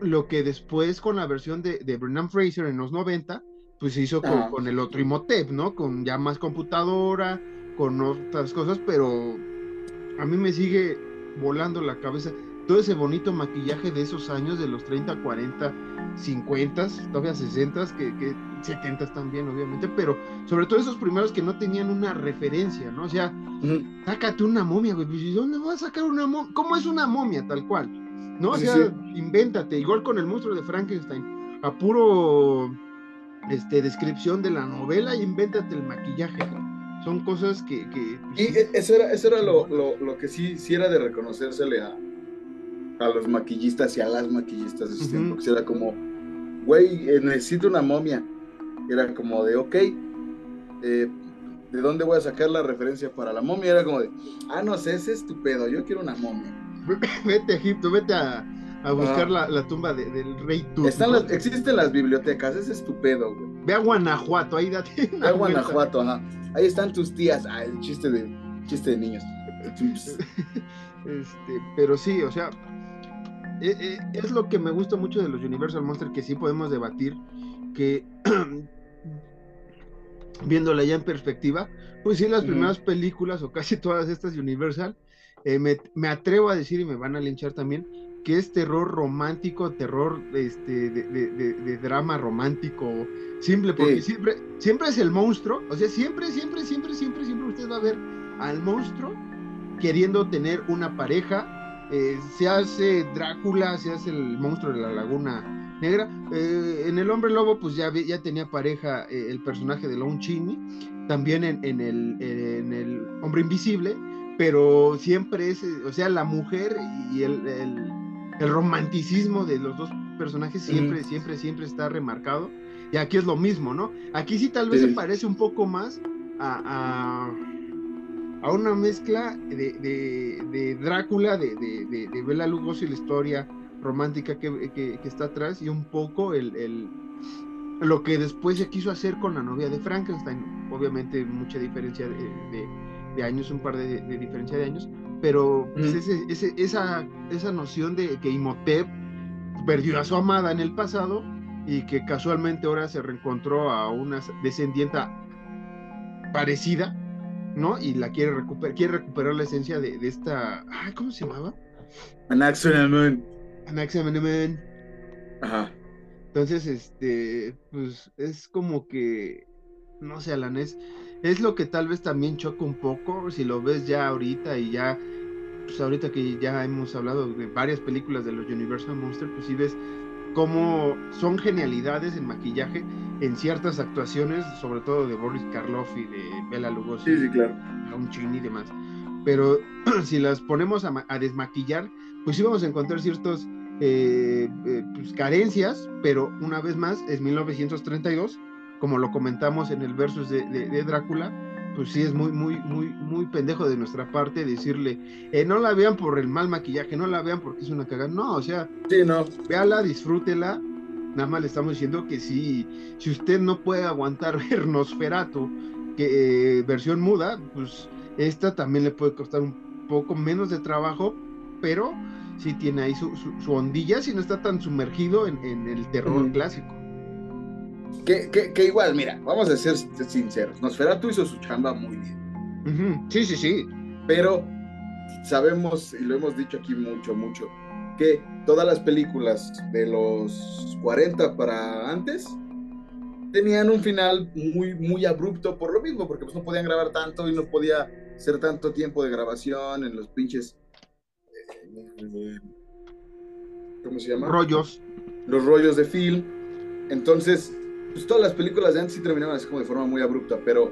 lo que después con la versión de, de Fraser en los 90, pues se hizo con, con el otro Imhotep, ¿no? Con ya más computadora, con otras cosas, pero a mí me sigue volando la cabeza todo ese bonito maquillaje de esos años, de los 30, 40, 50, todavía 60, que, que 70 también, obviamente, pero sobre todo esos primeros que no tenían una referencia, ¿no? O sea, sácate una momia, güey. Pues, ¿y ¿Dónde vas a sacar una momia? ¿Cómo es una momia tal cual? ¿No? O Sí, sea, sí. invéntate, igual con el monstruo de Frankenstein, a puro este, descripción de la novela, invéntate el maquillaje. Son cosas que. que pues, Y sí. e- eso era, eso era lo, lo, lo que sí, sí era de reconocérsele a, a los maquillistas y a las maquillistas de ese Ujú. tiempo, que era como, güey, eh, necesito una momia. Era como de, ok, eh, ¿de dónde voy a sacar la referencia para la momia? Era como de, ah, no sé, ese es tu pedo, yo quiero una momia. Vete a Egipto, vete a, a buscar Ah. la, la tumba de- del rey Tut. Están las, existen las bibliotecas, es tu pedo, güey. Ve a Guanajuato, ahí date Ve a vuelta. Guanajuato, ajá. Ahí están tus tías. Ah, el chiste de, chiste de niños. Este, pero sí, o sea, eh, eh, es lo que me gusta mucho de los Universal Monsters, que sí podemos debatir, que viéndola ya en perspectiva, pues sí, las primeras películas o casi todas estas Universal, eh, me, me atrevo a decir y me van a linchar también, que es terror romántico, terror este, de, de- de- de drama romántico, simple, porque Sí. siempre, siempre es el monstruo, o sea, siempre, siempre, siempre, siempre, siempre usted va a ver al monstruo queriendo tener una pareja, eh, se hace Drácula, se hace el monstruo de la laguna negra, eh, en el hombre lobo pues ya, ya tenía pareja eh, el personaje de Lon Chaney, también en, en el, en el hombre invisible, pero siempre es, o sea, la mujer y el, el- el romanticismo de los dos personajes siempre, siempre, siempre está remarcado. Y aquí es lo mismo, ¿no? Aquí sí tal vez Sí. se parece un poco más a, a, a una mezcla de, de- de Drácula, de, de, de, de Bela Lugosi, la historia romántica que, que- que está atrás, y un poco el, el- lo que después se quiso hacer con la novia de Frankenstein. Obviamente mucha diferencia de, de- años, un par de, de diferencia de años, pero pues, Mm. ese- ese- esa, esa noción de que Imhotep perdió a su amada en el pasado y que casualmente ahora se reencontró a una descendienta parecida, ¿no? Y la quiere recuperar, quiere recuperar la esencia de, de esta, ay, ¿cómo se llamaba? Anaxonamun. Anaxamen. Ajá. Entonces, este, pues es como que, no sé, Alan, es, es lo que tal vez también choca un poco, si lo ves ya ahorita y ya, pues ahorita que ya hemos hablado de varias películas de los Universal Monsters, pues sí ves cómo son genialidades en maquillaje en ciertas actuaciones, sobre todo de Boris Karloff y de Bela Lugosi. Sí, sí, claro. un chin y demás. Pero si las ponemos a desmaquillar, pues sí vamos a encontrar ciertas eh, eh, pues, carencias, pero una vez más es 1932, como lo comentamos en el versus de, de- de Drácula, pues sí es muy, muy, muy, muy pendejo de nuestra parte decirle, eh, no la vean por el mal maquillaje, no la vean porque es una cagada. No, o sea, Sí, no. véala, disfrútela. Nada más le estamos diciendo que si, si usted no puede aguantar ver Nosferatu, que eh, versión muda, pues esta también le puede costar un poco menos de trabajo, pero sí tiene ahí su, su, su ondilla si no está tan sumergido en, en el terror clásico. Que, que, que igual, mira, vamos a ser sinceros. Nosferatu hizo su chamba muy bien. Ujú, Sí, sí, sí. Pero sabemos, y lo hemos dicho aquí mucho, mucho, que todas las películas de los 40 para antes tenían un final muy, muy abrupto por lo mismo, porque pues no podían grabar tanto y no podía ser tanto tiempo de grabación en los pinches... eh, ¿Cómo se llama? Rollos. los rollos de film. Entonces, pues todas las películas de antes sí terminaban así como de forma muy abrupta, pero,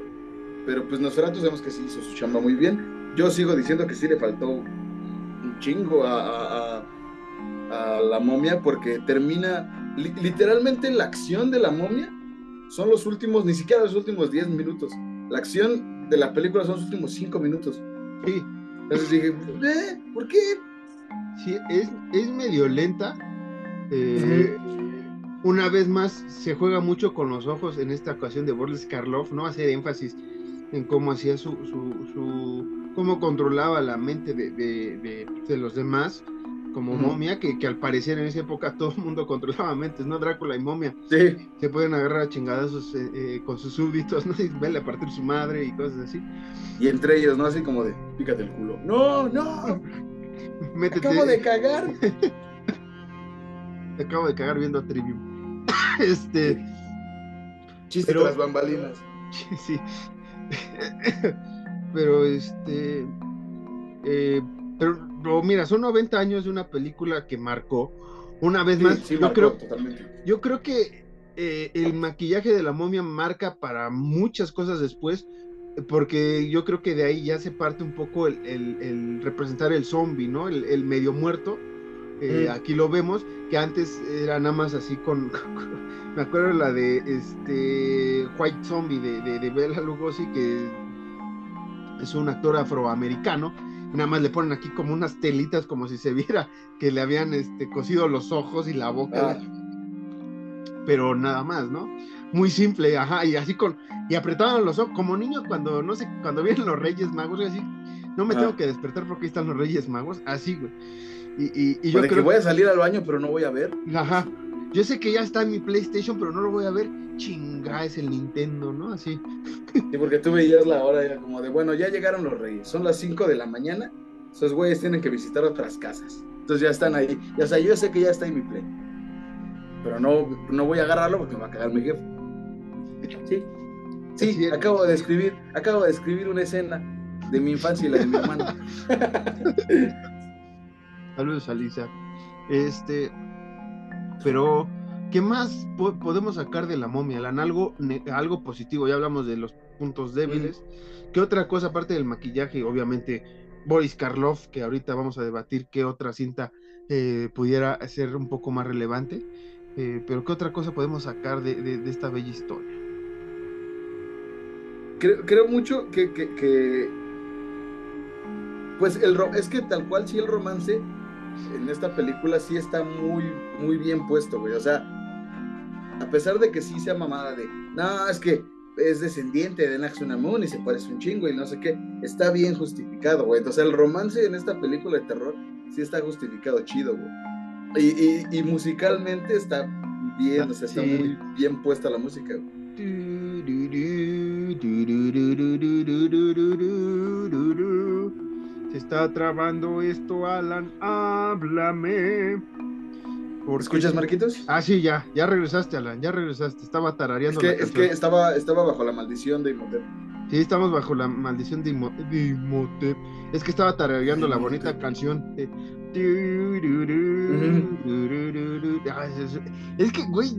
pero pues Nosferatu sabemos que sí hizo su chamba muy bien. Yo sigo diciendo que sí le faltó un chingo a, a- a- a la momia porque termina, li- literalmente la acción de la momia son los últimos, ni siquiera los últimos 10 minutos. La acción de la película son los últimos 5 minutos. Sí, Entonces dije, ¿eh? ¿Por qué? sí, es, es medio lenta. Eh, Una vez más, se juega mucho con los ojos en esta ocasión de Boris Karloff, ¿no? Hacer énfasis en cómo hacía su, su, su- cómo controlaba la mente de, de- de- de los demás, como momia, que, que al parecer en esa época todo el mundo controlaba mentes, ¿no? Drácula y momia Sí. se pueden agarrar a chingadazos eh, eh, con sus súbditos, ¿no? Y verle a partir su madre y cosas así. Y entre ellos, ¿no? Así como de, pícate el culo. No, no, Métete, acabo de cagar. te acabo de cagar viendo a Trivium. Este. Chiste Pero- tras bambalinas. Sí. pero este. eh, pero mira, son 90 años de una película que marcó. Una vez Sí, más, sí, yo, marcó creo, totalmente. yo creo que eh, el maquillaje de la momia marca para muchas cosas después. Porque yo creo que de ahí ya se parte un poco el, el- el representar el zombie, ¿no? El, el medio muerto. Eh, Mm. Aquí lo vemos, que antes era nada más así con, me acuerdo la de este White Zombie de, de, de Bela Lugosi, que es un actor afroamericano, nada más le ponen aquí como unas telitas como si se viera que le habían este, cosido los ojos y la boca, Ah, pero nada más, ¿no? Muy simple, ajá, y así con, y apretaban los ojos, como niño cuando, no sé, cuando vienen los Reyes Magos, y así, no me Ah. tengo que despertar porque ahí están los Reyes Magos, así, güey. Y, y, y yo o de creo que voy a salir al baño, pero no voy a ver. Ajá. Yo sé que ya está en mi PlayStation, pero no lo voy a ver. Chinga, es el Nintendo, ¿no? Así. Sí, porque tú veías la hora, era como de, bueno, ya llegaron los reyes, son las 5 de la mañana, esos güeyes tienen que visitar otras casas. Entonces ya están ahí. Ya sea, yo sé que ya está en mi play. Pero no, no voy a agarrarlo porque me va a cagar mi jefe. Sí. Sí, acabo de escribir, acabo de escribir una escena de mi infancia y la de mi hermano. Saludos a Lisa. Este. Pero, ¿qué más po- podemos sacar de la momia? Alan? Algo, algo positivo. Ya hablamos de los puntos débiles. ¿Qué otra cosa, aparte del maquillaje? Obviamente, Boris Karloff, que ahorita vamos a debatir qué otra cinta eh, pudiera ser un poco más relevante. Eh, pero, ¿qué otra cosa podemos sacar de- de- de esta bella historia? creo, creo mucho que, que- que- pues el es que tal cual sí el romance en esta película sí está muy muy bien puesto, güey. O sea, a pesar de que sí sea mamada de, no, es que es descendiente de Naxunamun y se parece un chingo y no sé qué, está bien justificado, güey. Sea, el romance en esta película de terror sí está justificado chido, güey. Y, y- y musicalmente está bien, o sea, está muy bien puesta la música, güey. Se está trabando esto, Alan. Háblame. Porque- ¿Escuchas, Marquitos? Ah, sí, ya, ya regresaste, Alan, ya regresaste. Estaba Es tarareando que, la es que estaba, estaba bajo la maldición de Imhotep. Sí, estamos bajo la maldición de, Imo- de Imhotep. Es que estaba tarareando la bonita canción. de- Ah, es- es- Es que, güey,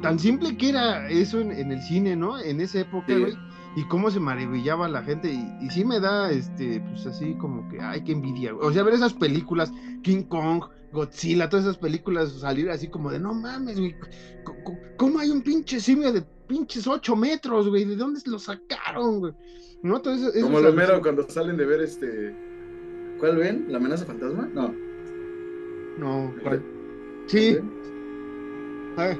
tan simple que era eso en, en el cine, ¿no? En esa época, Sí. güey. Y cómo se maravillaba la gente. Y, y sí me da, este, pues así como que, ay, qué envidia. O sea, ver esas películas, King Kong, Godzilla, todas esas películas, salir así como de, no mames, güey. ¿Cómo hay un pinche simio de pinches 8 metros, güey. ¿De dónde lo sacaron, güey? ¿No? Entonces, eso Como lo mero cuando salen de ver este. ¿Cuál ven? ¿La amenaza fantasma? No. No, ¿cuál? Sí. ah,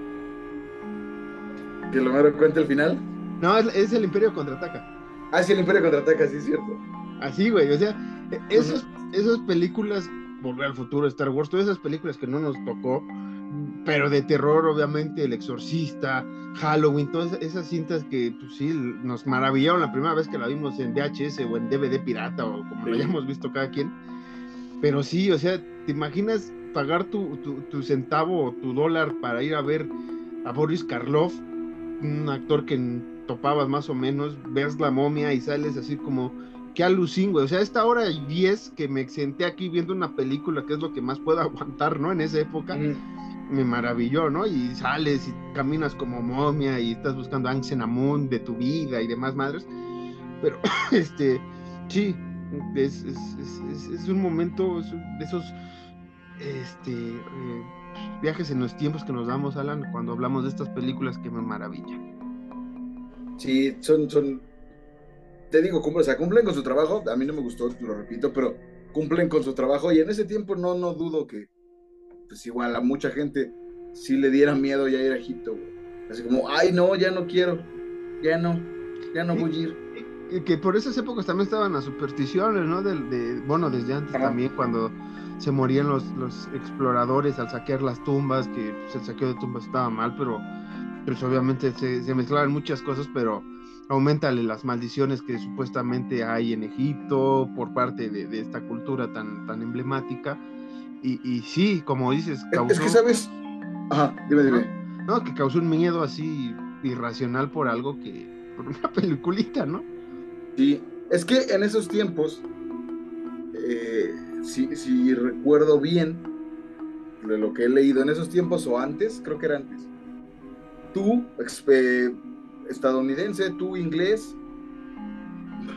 Que lo mero cuenta el final. No, es, es el Imperio contraataca. Ah, sí, el Imperio contraataca, sí, es cierto. Así, güey. O sea, e- esos, esas películas, Volver al futuro, Star Wars, todas esas películas que no nos tocó, pero de terror, obviamente, El Exorcista, Halloween, todas esas cintas que, pues sí, nos maravillaron la primera vez que la vimos en VHS o en DVD pirata o como lo Sí. hayamos visto cada quien. Pero sí, o sea, ¿te imaginas pagar tu, tu, tu centavo o tu dólar para ir a ver a Boris Karloff, un actor que topabas más o menos, ves la momia y sales así como, qué alucin, güey. O sea, esta hora y 10 que me senté aquí viendo una película, que es lo que más puedo aguantar, ¿no? En esa época, me maravilló, ¿no? Y sales y caminas como momia y estás buscando Anxen Amun de tu vida y demás madres. Pero, este, sí, es, es, es, es- un momento, es un- de esos, este, eh, viajes en los tiempos que nos damos, Alan, cuando hablamos de estas películas que me maravillan. Sí, son, son. Te digo, cumplen, o sea, cumplen con su trabajo. A mí no me gustó, lo repito, pero cumplen con su trabajo. Y en ese tiempo no, no dudo que, pues igual a mucha gente sí le diera miedo ya ir a Egipto, güey. Así como, ay, no, ya no quiero. Ya no, ya no voy a ir. Y que por esas épocas también estaban las supersticiones, ¿no? Del, de, bueno, desde antes Ajá. también, cuando se morían los, los exploradores al saquear las tumbas, que pues, el saqueo de tumbas estaba mal, pero pues obviamente se, se mezclaban muchas cosas, pero aumentale las maldiciones que supuestamente hay en Egipto por parte de, de esta cultura tan, tan emblemática. Y, y sí, como dices, Es, es que, ¿sabes? Ajá, dime, dime. no, que causó un miedo así irracional por algo que, por una peliculita, ¿no? Sí, es que en esos tiempos, eh, si, si recuerdo bien de lo que he leído en esos tiempos o antes, creo que era antes, tú, eh, estadounidense, tú inglés,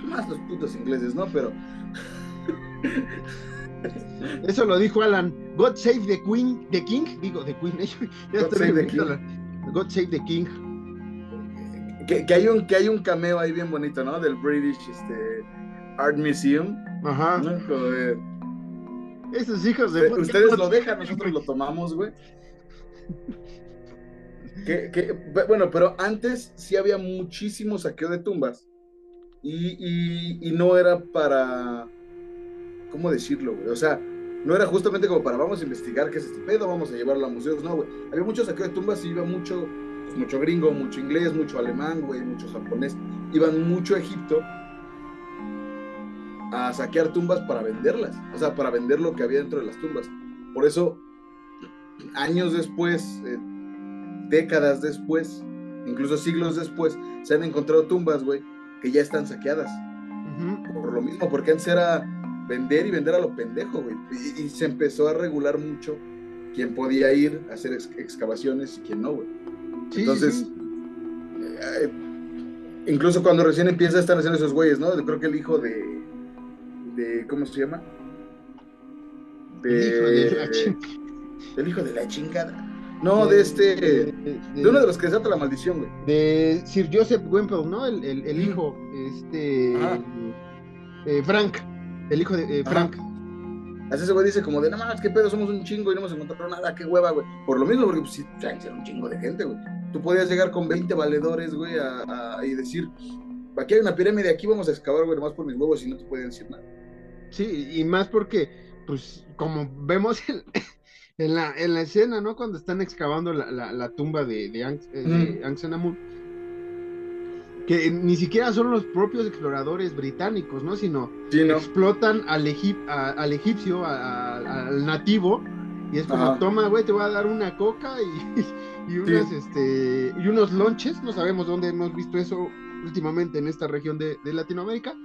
más los putos ingleses, ¿no? Pero Eso lo dijo Alan. God save the Queen, the King, digo, the Queen. ya God save the repitiendo la- God save the King. que, que hay un, que hay un cameo ahí bien bonito, ¿no? Del British este, Art Museum, Ajá. Esos hijos de. Ustedes lo dejan, nosotros lo tomamos, güey. Que, que- bu- bueno, pero antes sí había muchísimo saqueo de tumbas. Y, y- y no era para. ¿Cómo decirlo, güey? O sea, no era justamente como para vamos a investigar qué es este pedo, vamos a llevarlo a museos. No, güey. Había mucho saqueo de tumbas y iba mucho, pues, mucho gringo, mucho inglés, mucho alemán, güey, mucho japonés. Iban mucho a Egipto a saquear tumbas para venderlas. O sea, para vender lo que había dentro de las tumbas. Por eso, años después, eh, décadas después, incluso siglos después, se han encontrado tumbas, güey, que ya están saqueadas. Por lo mismo, porque antes era vender y vender a lo pendejo, güey. Y, y se empezó a regular mucho quién podía ir a hacer ex- excavaciones y quién no, güey. Sí, Entonces, sí, eh, incluso cuando recién empieza están haciendo esos güeyes, ¿no? Creo que el hijo de, de ¿cómo se llama? El hijo de la chingada. del hijo de la chingada. No, de este, de, de uno de los que desata la maldición, güey. de Sir Joseph Wemple, ¿no? El, el, el hijo, este. Eh, Frank. El hijo de eh. Frank. Así ese güey dice como de, no mames, qué pedo, somos un chingo y no hemos encontrado nada, qué hueva, güey. Por lo mismo, porque pues sí, Frank era un chingo de gente, güey. Tú podías llegar con 20 valedores, güey, a, a- y decir, aquí hay una pirámide, aquí vamos a excavar, güey, nomás por mis huevos y no te pueden decir nada. Sí, y más porque, pues, como vemos en, en la, en la escena, ¿no? Cuando están excavando la, la, la tumba de, de, Ang, eh, de Mm. Anxanamun, que ni siquiera son los propios exploradores británicos, ¿no? Sino Sí, ¿no? explotan al, egip- a- al egipcio, a- a- al nativo, y es como, Ajá. toma, güey, te voy a dar una coca y, y unas, este, y unos lonches, no sabemos dónde hemos visto eso últimamente en esta región de, de Latinoamérica,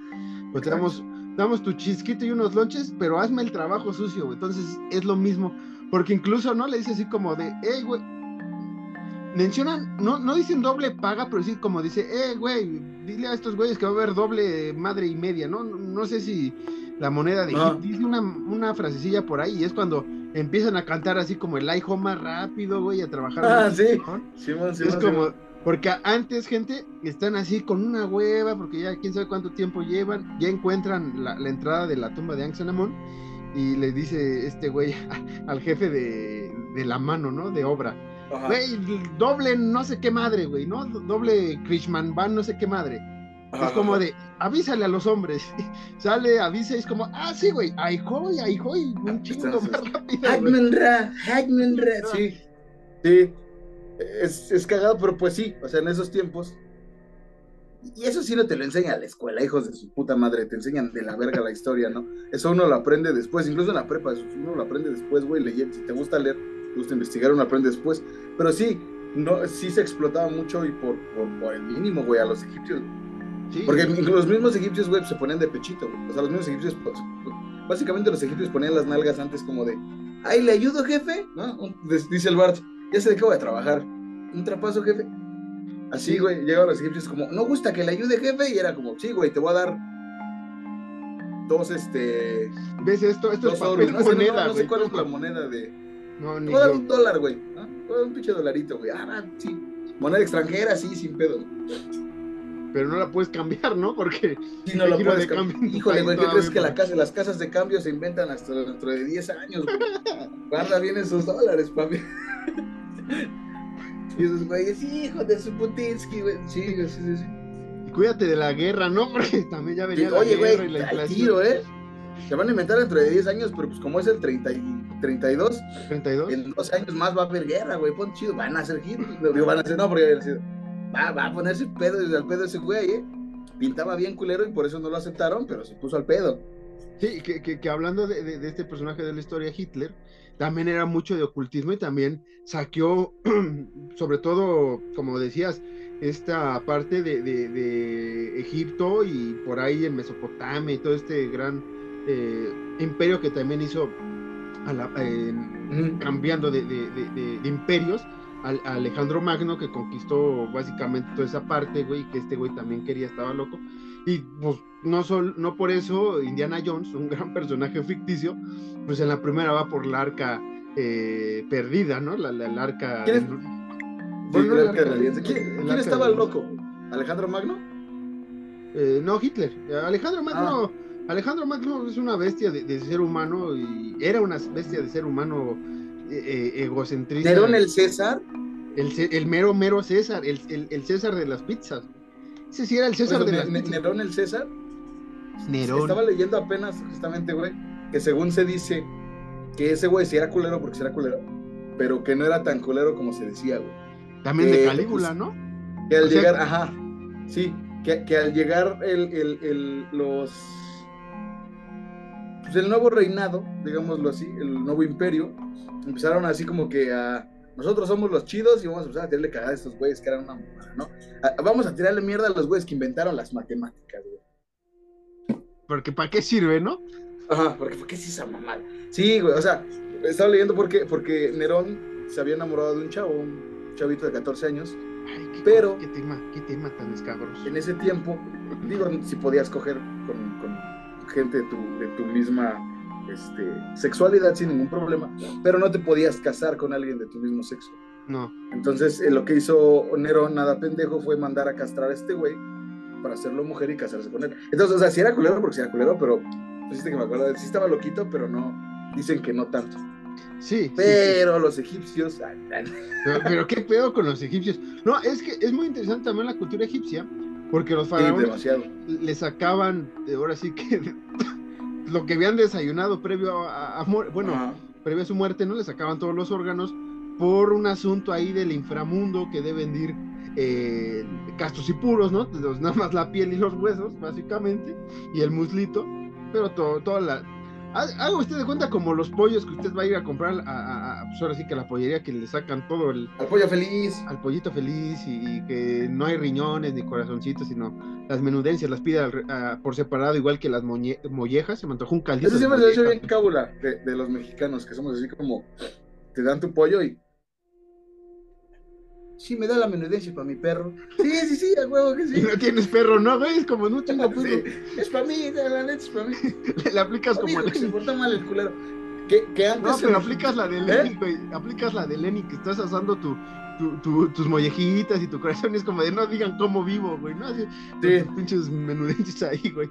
pues te damos, damos tu chisquito y unos lonches, pero hazme el trabajo sucio, güey. entonces es lo mismo, porque incluso, ¿no? Le dice así como de, hey, güey, mencionan, no, no dicen doble paga, pero sí como dice, eh, güey, dile a estos güeyes que va a haber doble madre y media, ¿no? No, no sé si la moneda de Ah. Egipto dice una, una frasecilla por ahí y es cuando empiezan a cantar así como el hijo más rápido, güey, a trabajar. Ah, más sí. chingón. Simón, Es como. Porque antes, gente, están así con una hueva, porque ya quién sabe cuánto tiempo llevan, ya encuentran la, la entrada de la tumba de Anxenamon y le dice este güey al jefe de, de la mano, ¿no? De obra. Ajá. Güey, doble no sé qué madre, güey, ¿no? Doble Krishman Van no sé qué madre. Ajá, Es como ajá. de, avísale a los hombres. Sale, avisa y es como, ah, sí, güey, ahí voy, ahí voy, un chingo Entonces, más rápido. güey. Hagmanra, Hagmanra. Sí, sí. Es, es cagado, pero pues sí, o sea, en esos tiempos. Y eso sí no te lo enseña la escuela, hijos de su puta madre, te enseñan de la verga la historia, ¿no? Eso uno lo aprende después, incluso en la prepa, eso uno lo aprende después, güey, leyendo. Si te gusta leer, te gusta investigar, uno aprende después. Pero sí, no, sí se explotaba mucho y por, por, por el mínimo, güey, a los egipcios. Sí. Porque los mismos egipcios, güey, se ponían de pechito, güey. O sea, los mismos egipcios, pues, básicamente los egipcios ponían las nalgas antes como de, ay, ¿le ayudo, jefe? ¿No? Dice el Bart, ya de qué voy a trabajar. Un trapazo, jefe. Así, Sí. güey, llegaban los egipcios como, ¿no gusta que le ayude, jefe? Y era como, sí, güey, te voy a dar dos, este, ¿Ves esto? Esto es papel No sé, no, moneda, no sé cuál es la moneda de... No, Te ni voy a dar un dólar, güey. ¿no? Te voy a dar un pinche dolarito, güey. Ah, sí. Moneda extranjera, sí, sin pedo. Pero no la puedes cambiar, ¿no? Porque Sí, no Giro puedes de cambiar. Híjole, güey, ¿qué crees que la casa, las casas de cambio se inventan hasta dentro de 10 años, güey? Guarda bien esos dólares, papi. Y esos güeyes, hijo de su putinsky, güey. Sí, güey, sí, sí, sí. y cuídate de la guerra, ¿no? Porque también ya venía Sí, la Oye, guerra y güey, la inflación. tiro, ¿eh? Se van a inventar dentro de 10 años, pero pues como es el 30 y 32, 32. en dos años más va a haber guerra, güey. Pon chido, van a hacer hit. Digo, van a hacer, no, porque sido. Va, va a ponerse pedo desde al pedo ese güey, ¿eh? Pintaba bien culero y por eso no lo aceptaron, pero se puso al pedo. Sí, que, que, que hablando de, de- de este personaje de la historia, Hitler, también era mucho de ocultismo y también saqueó, sobre todo, como decías, esta parte de, Egipto y por ahí en Mesopotamia y todo este gran eh, imperio que también hizo a cambiando de, imperios. Alejandro Magno que conquistó básicamente toda esa parte, güey, que este güey también quería, estaba loco. Y pues no, sol, no por eso Indiana Jones, un gran personaje ficticio, pues en la primera va por la arca eh, perdida, ¿no? La, la, la arca... ¿Quién es? Sí, el que arca-. ¿Quién, el quién arca estaba de- loco? ¿Alejandro Magno? Eh, no, Hitler. Alejandro Magno, Ah. Alejandro Magno es una bestia de, de ser humano y era una bestia de ser humano eh, eh, egocentrista. ¿Nerón el César? El, el mero, mero César, el, el- el César de las pizzas. Ese sí era el César de Ne- las pizzas. Nerón el César. Nerón. Estaba leyendo apenas, justamente, güey, que según se dice que ese güey sí era culero porque sí era culero, pero que no era tan culero como se decía, güey. También de eh, Calígula, pues, ¿no? Que al O sea- llegar, ajá, sí, que, que al llegar el, el- el- los. Pues el nuevo reinado, digámoslo así, el nuevo imperio, empezaron así como que a. Nosotros somos los chidos y vamos a empezar a tirarle cagada a estos güeyes que eran una mamada, ¿no? A- vamos a tirarle mierda a los güeyes que inventaron las matemáticas, güey. Porque ¿para qué sirve, no? Ajá, porque ¿por qué es esa mamada? Sí, güey, o sea, estaba leyendo porque, porque Nerón se había enamorado de un chavo, un chavito de 14 años. Ay, qué, Pero- qué tema, qué tema tan escabroso. En ese tiempo, digo, si podías coger con, con gente de tu, de tu misma este, sexualidad sin ningún problema, pero no te podías casar con alguien de tu mismo sexo. No. Entonces, eh, lo que hizo Nerón, nada pendejo, fue mandar a castrar a este güey para hacerlo mujer y casarse con él. Entonces, o sea, sí era culero porque sí era culero, pero sí que me acuerdo, sí estaba loquito, pero no, dicen que no tanto. Sí, sí, sí. Pero los egipcios, Pero, pero qué pedo con los egipcios. No, es que es muy interesante también la cultura egipcia, porque los sí, faraones demasiado. le sacaban, eh, ahora sí que lo que habían desayunado previo a, bueno, Ajá. previo a su muerte, ¿no? Le sacaban todos los órganos por un asunto ahí del inframundo que deben de ir eh, castos y puros, ¿no? Los- nada más la piel y los huesos, básicamente, y el muslito, pero todo, toda la... ha- Haga usted de cuenta como los pollos que usted va a ir a comprar, a, a- a- pues ahora sí que a la pollería que le sacan todo el, Al pollo feliz. al pollito feliz y, y que no hay riñones ni corazoncitos, sino las menudencias las pide al a- por separado, igual que las moñe- mollejas. Se me antojó un caldito. Eso siempre se ha hecho bien cábula de, de los mexicanos, que somos así como, te dan tu pollo y... Sí, me da la menudencia para mi perro. Sí, sí, sí, a huevo que Y sí. no tienes perro, ¿no, güey? Es como no tengo perro. Sí, es para mí, la neta es para mí. Le, le aplicas como el que se mal el culero. Que, que antes... No, pero me- aplicas la de ¿Eh? Lenny, güey. Aplicas la de Lenny, que estás asando tu, tu- tu- tus mollejitas y tu corazón y es como de no digan cómo vivo, güey, ¿no? Así, Sí. con tus pinches menudencias ahí, güey.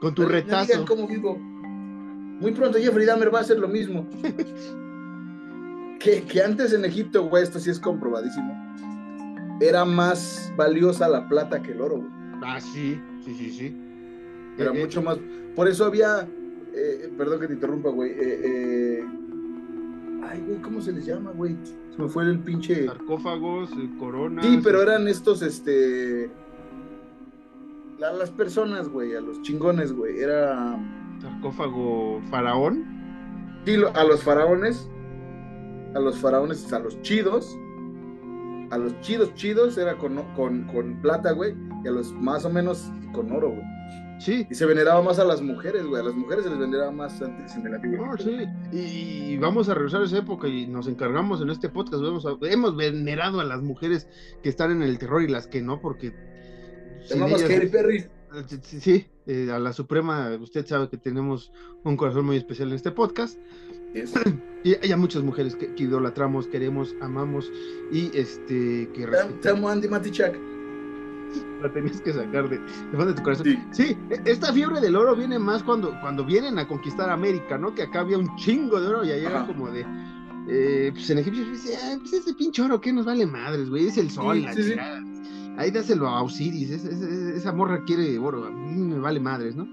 Con tu No- no retazo. digan cómo vivo. Muy pronto Jeffrey Dahmer va a hacer lo mismo. que, que antes en Egipto, güey, esto sí es comprobadísimo. Era más valiosa la plata que el oro, güey. Ah, sí, sí, sí, sí. Era Eh, eh, mucho más. Por eso había. eh, perdón que te interrumpa, güey. eh, eh, ay, güey, ¿cómo se les llama, güey? Se me fue el pinche. Sarcófagos, eh, coronas. Sí, pero eran estos, este. la- las personas, güey, a los chingones, güey. Era. Sarcófago faraón. Sí, a los faraones. A los faraones, a los chidos. A los chidos, chidos, era con, con, con plata, güey. Y a los más o menos con oro, güey. Sí. Y se veneraba más a las mujeres, güey. A las mujeres se les veneraba más antes en el antiguo. No, sí. Y, y vamos a regresar a esa época y nos encargamos en este podcast. Vamos a- hemos venerado a las mujeres que están en el terror y las que no, porque. Llamamos Katy Perry. Sí, sí, eh, a la Suprema, usted sabe que tenemos un corazón muy especial en este podcast. Y hay a muchas mujeres que, que idolatramos, queremos, amamos y este que respetamos. amo, Andy Matichak. La tenías que sacar de, de tu corazón. Sí. Sí, e- esta fiebre del oro viene más cuando, cuando vienen a conquistar América, ¿no? Que acá había un chingo de oro y allá era como de. eh, pues en Egipcio, pues, "Ah, pues ese pinche oro, ¿qué nos vale madres, güey? Es el sol, Sí, la sí. Ahí dáselo a Osiris, es- es- esa morra quiere oro, a mí me vale madres, ¿no?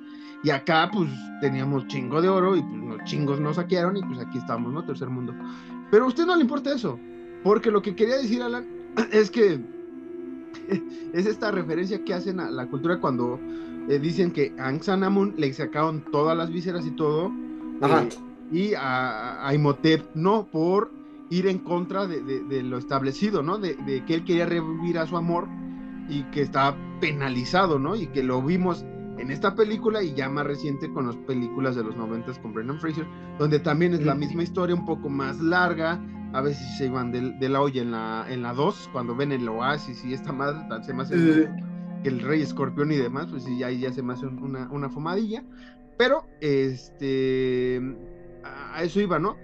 Y acá, pues, teníamos chingo de oro y pues los chingos nos saquearon y pues aquí estamos, ¿no? Tercer mundo. Pero a usted no le importa eso, porque lo que quería decir, Alan, es que es esta referencia que hacen a la cultura cuando eh, dicen que a Ankh San Amun le sacaron todas las vísceras y todo, Ajá. eh, y a, a Imhotep no, por ir en contra de, de- de lo establecido, ¿no? De, de que él quería revivir a su amor y que estaba penalizado, ¿no? Y que lo vimos en esta película y ya más reciente con las películas de los noventas con Brendan Fraser, donde también es la misma historia, un poco más larga, a veces se iban de, de la olla en la en la 2, cuando ven el oasis y esta madre, tan- se me hace que el rey escorpión y demás, pues sí, ahí ya se me hace un- una, una fumadilla, pero este, a, a eso iba, ¿no?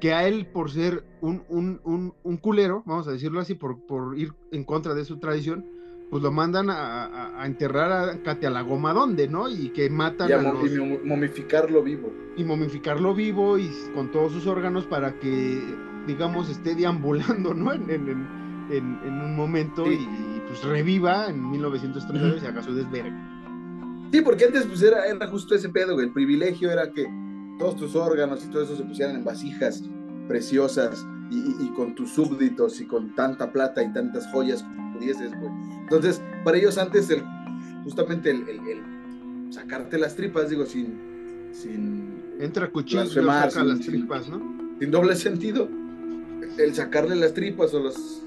Que a él, por ser un, un, un, un culero, vamos a decirlo así, por, por ir en contra de su tradición, pues lo mandan a, a- a enterrar a Cate a la goma donde, ¿no? Y que matan Y, a a mo- los- y mo- momificarlo vivo. y momificarlo vivo y con todos sus órganos para que, digamos, esté deambulando, ¿no? En, en, en, en- en un momento Sí. y, y, pues reviva en 1939 y haga su desverga. Sí, porque antes pues era, era justo ese pedo, güey. El privilegio era que todos tus órganos y todo eso se pusieran en vasijas preciosas y, y- con tus súbditos y con tanta plata y tantas joyas pudieses, güey. Entonces, para ellos antes, el, justamente el, el- el sacarte las tripas, digo, sin, sin, Entra cuchillo y saca sí, las tripas, ¿no? sin doble sentido, el sacarle las tripas o los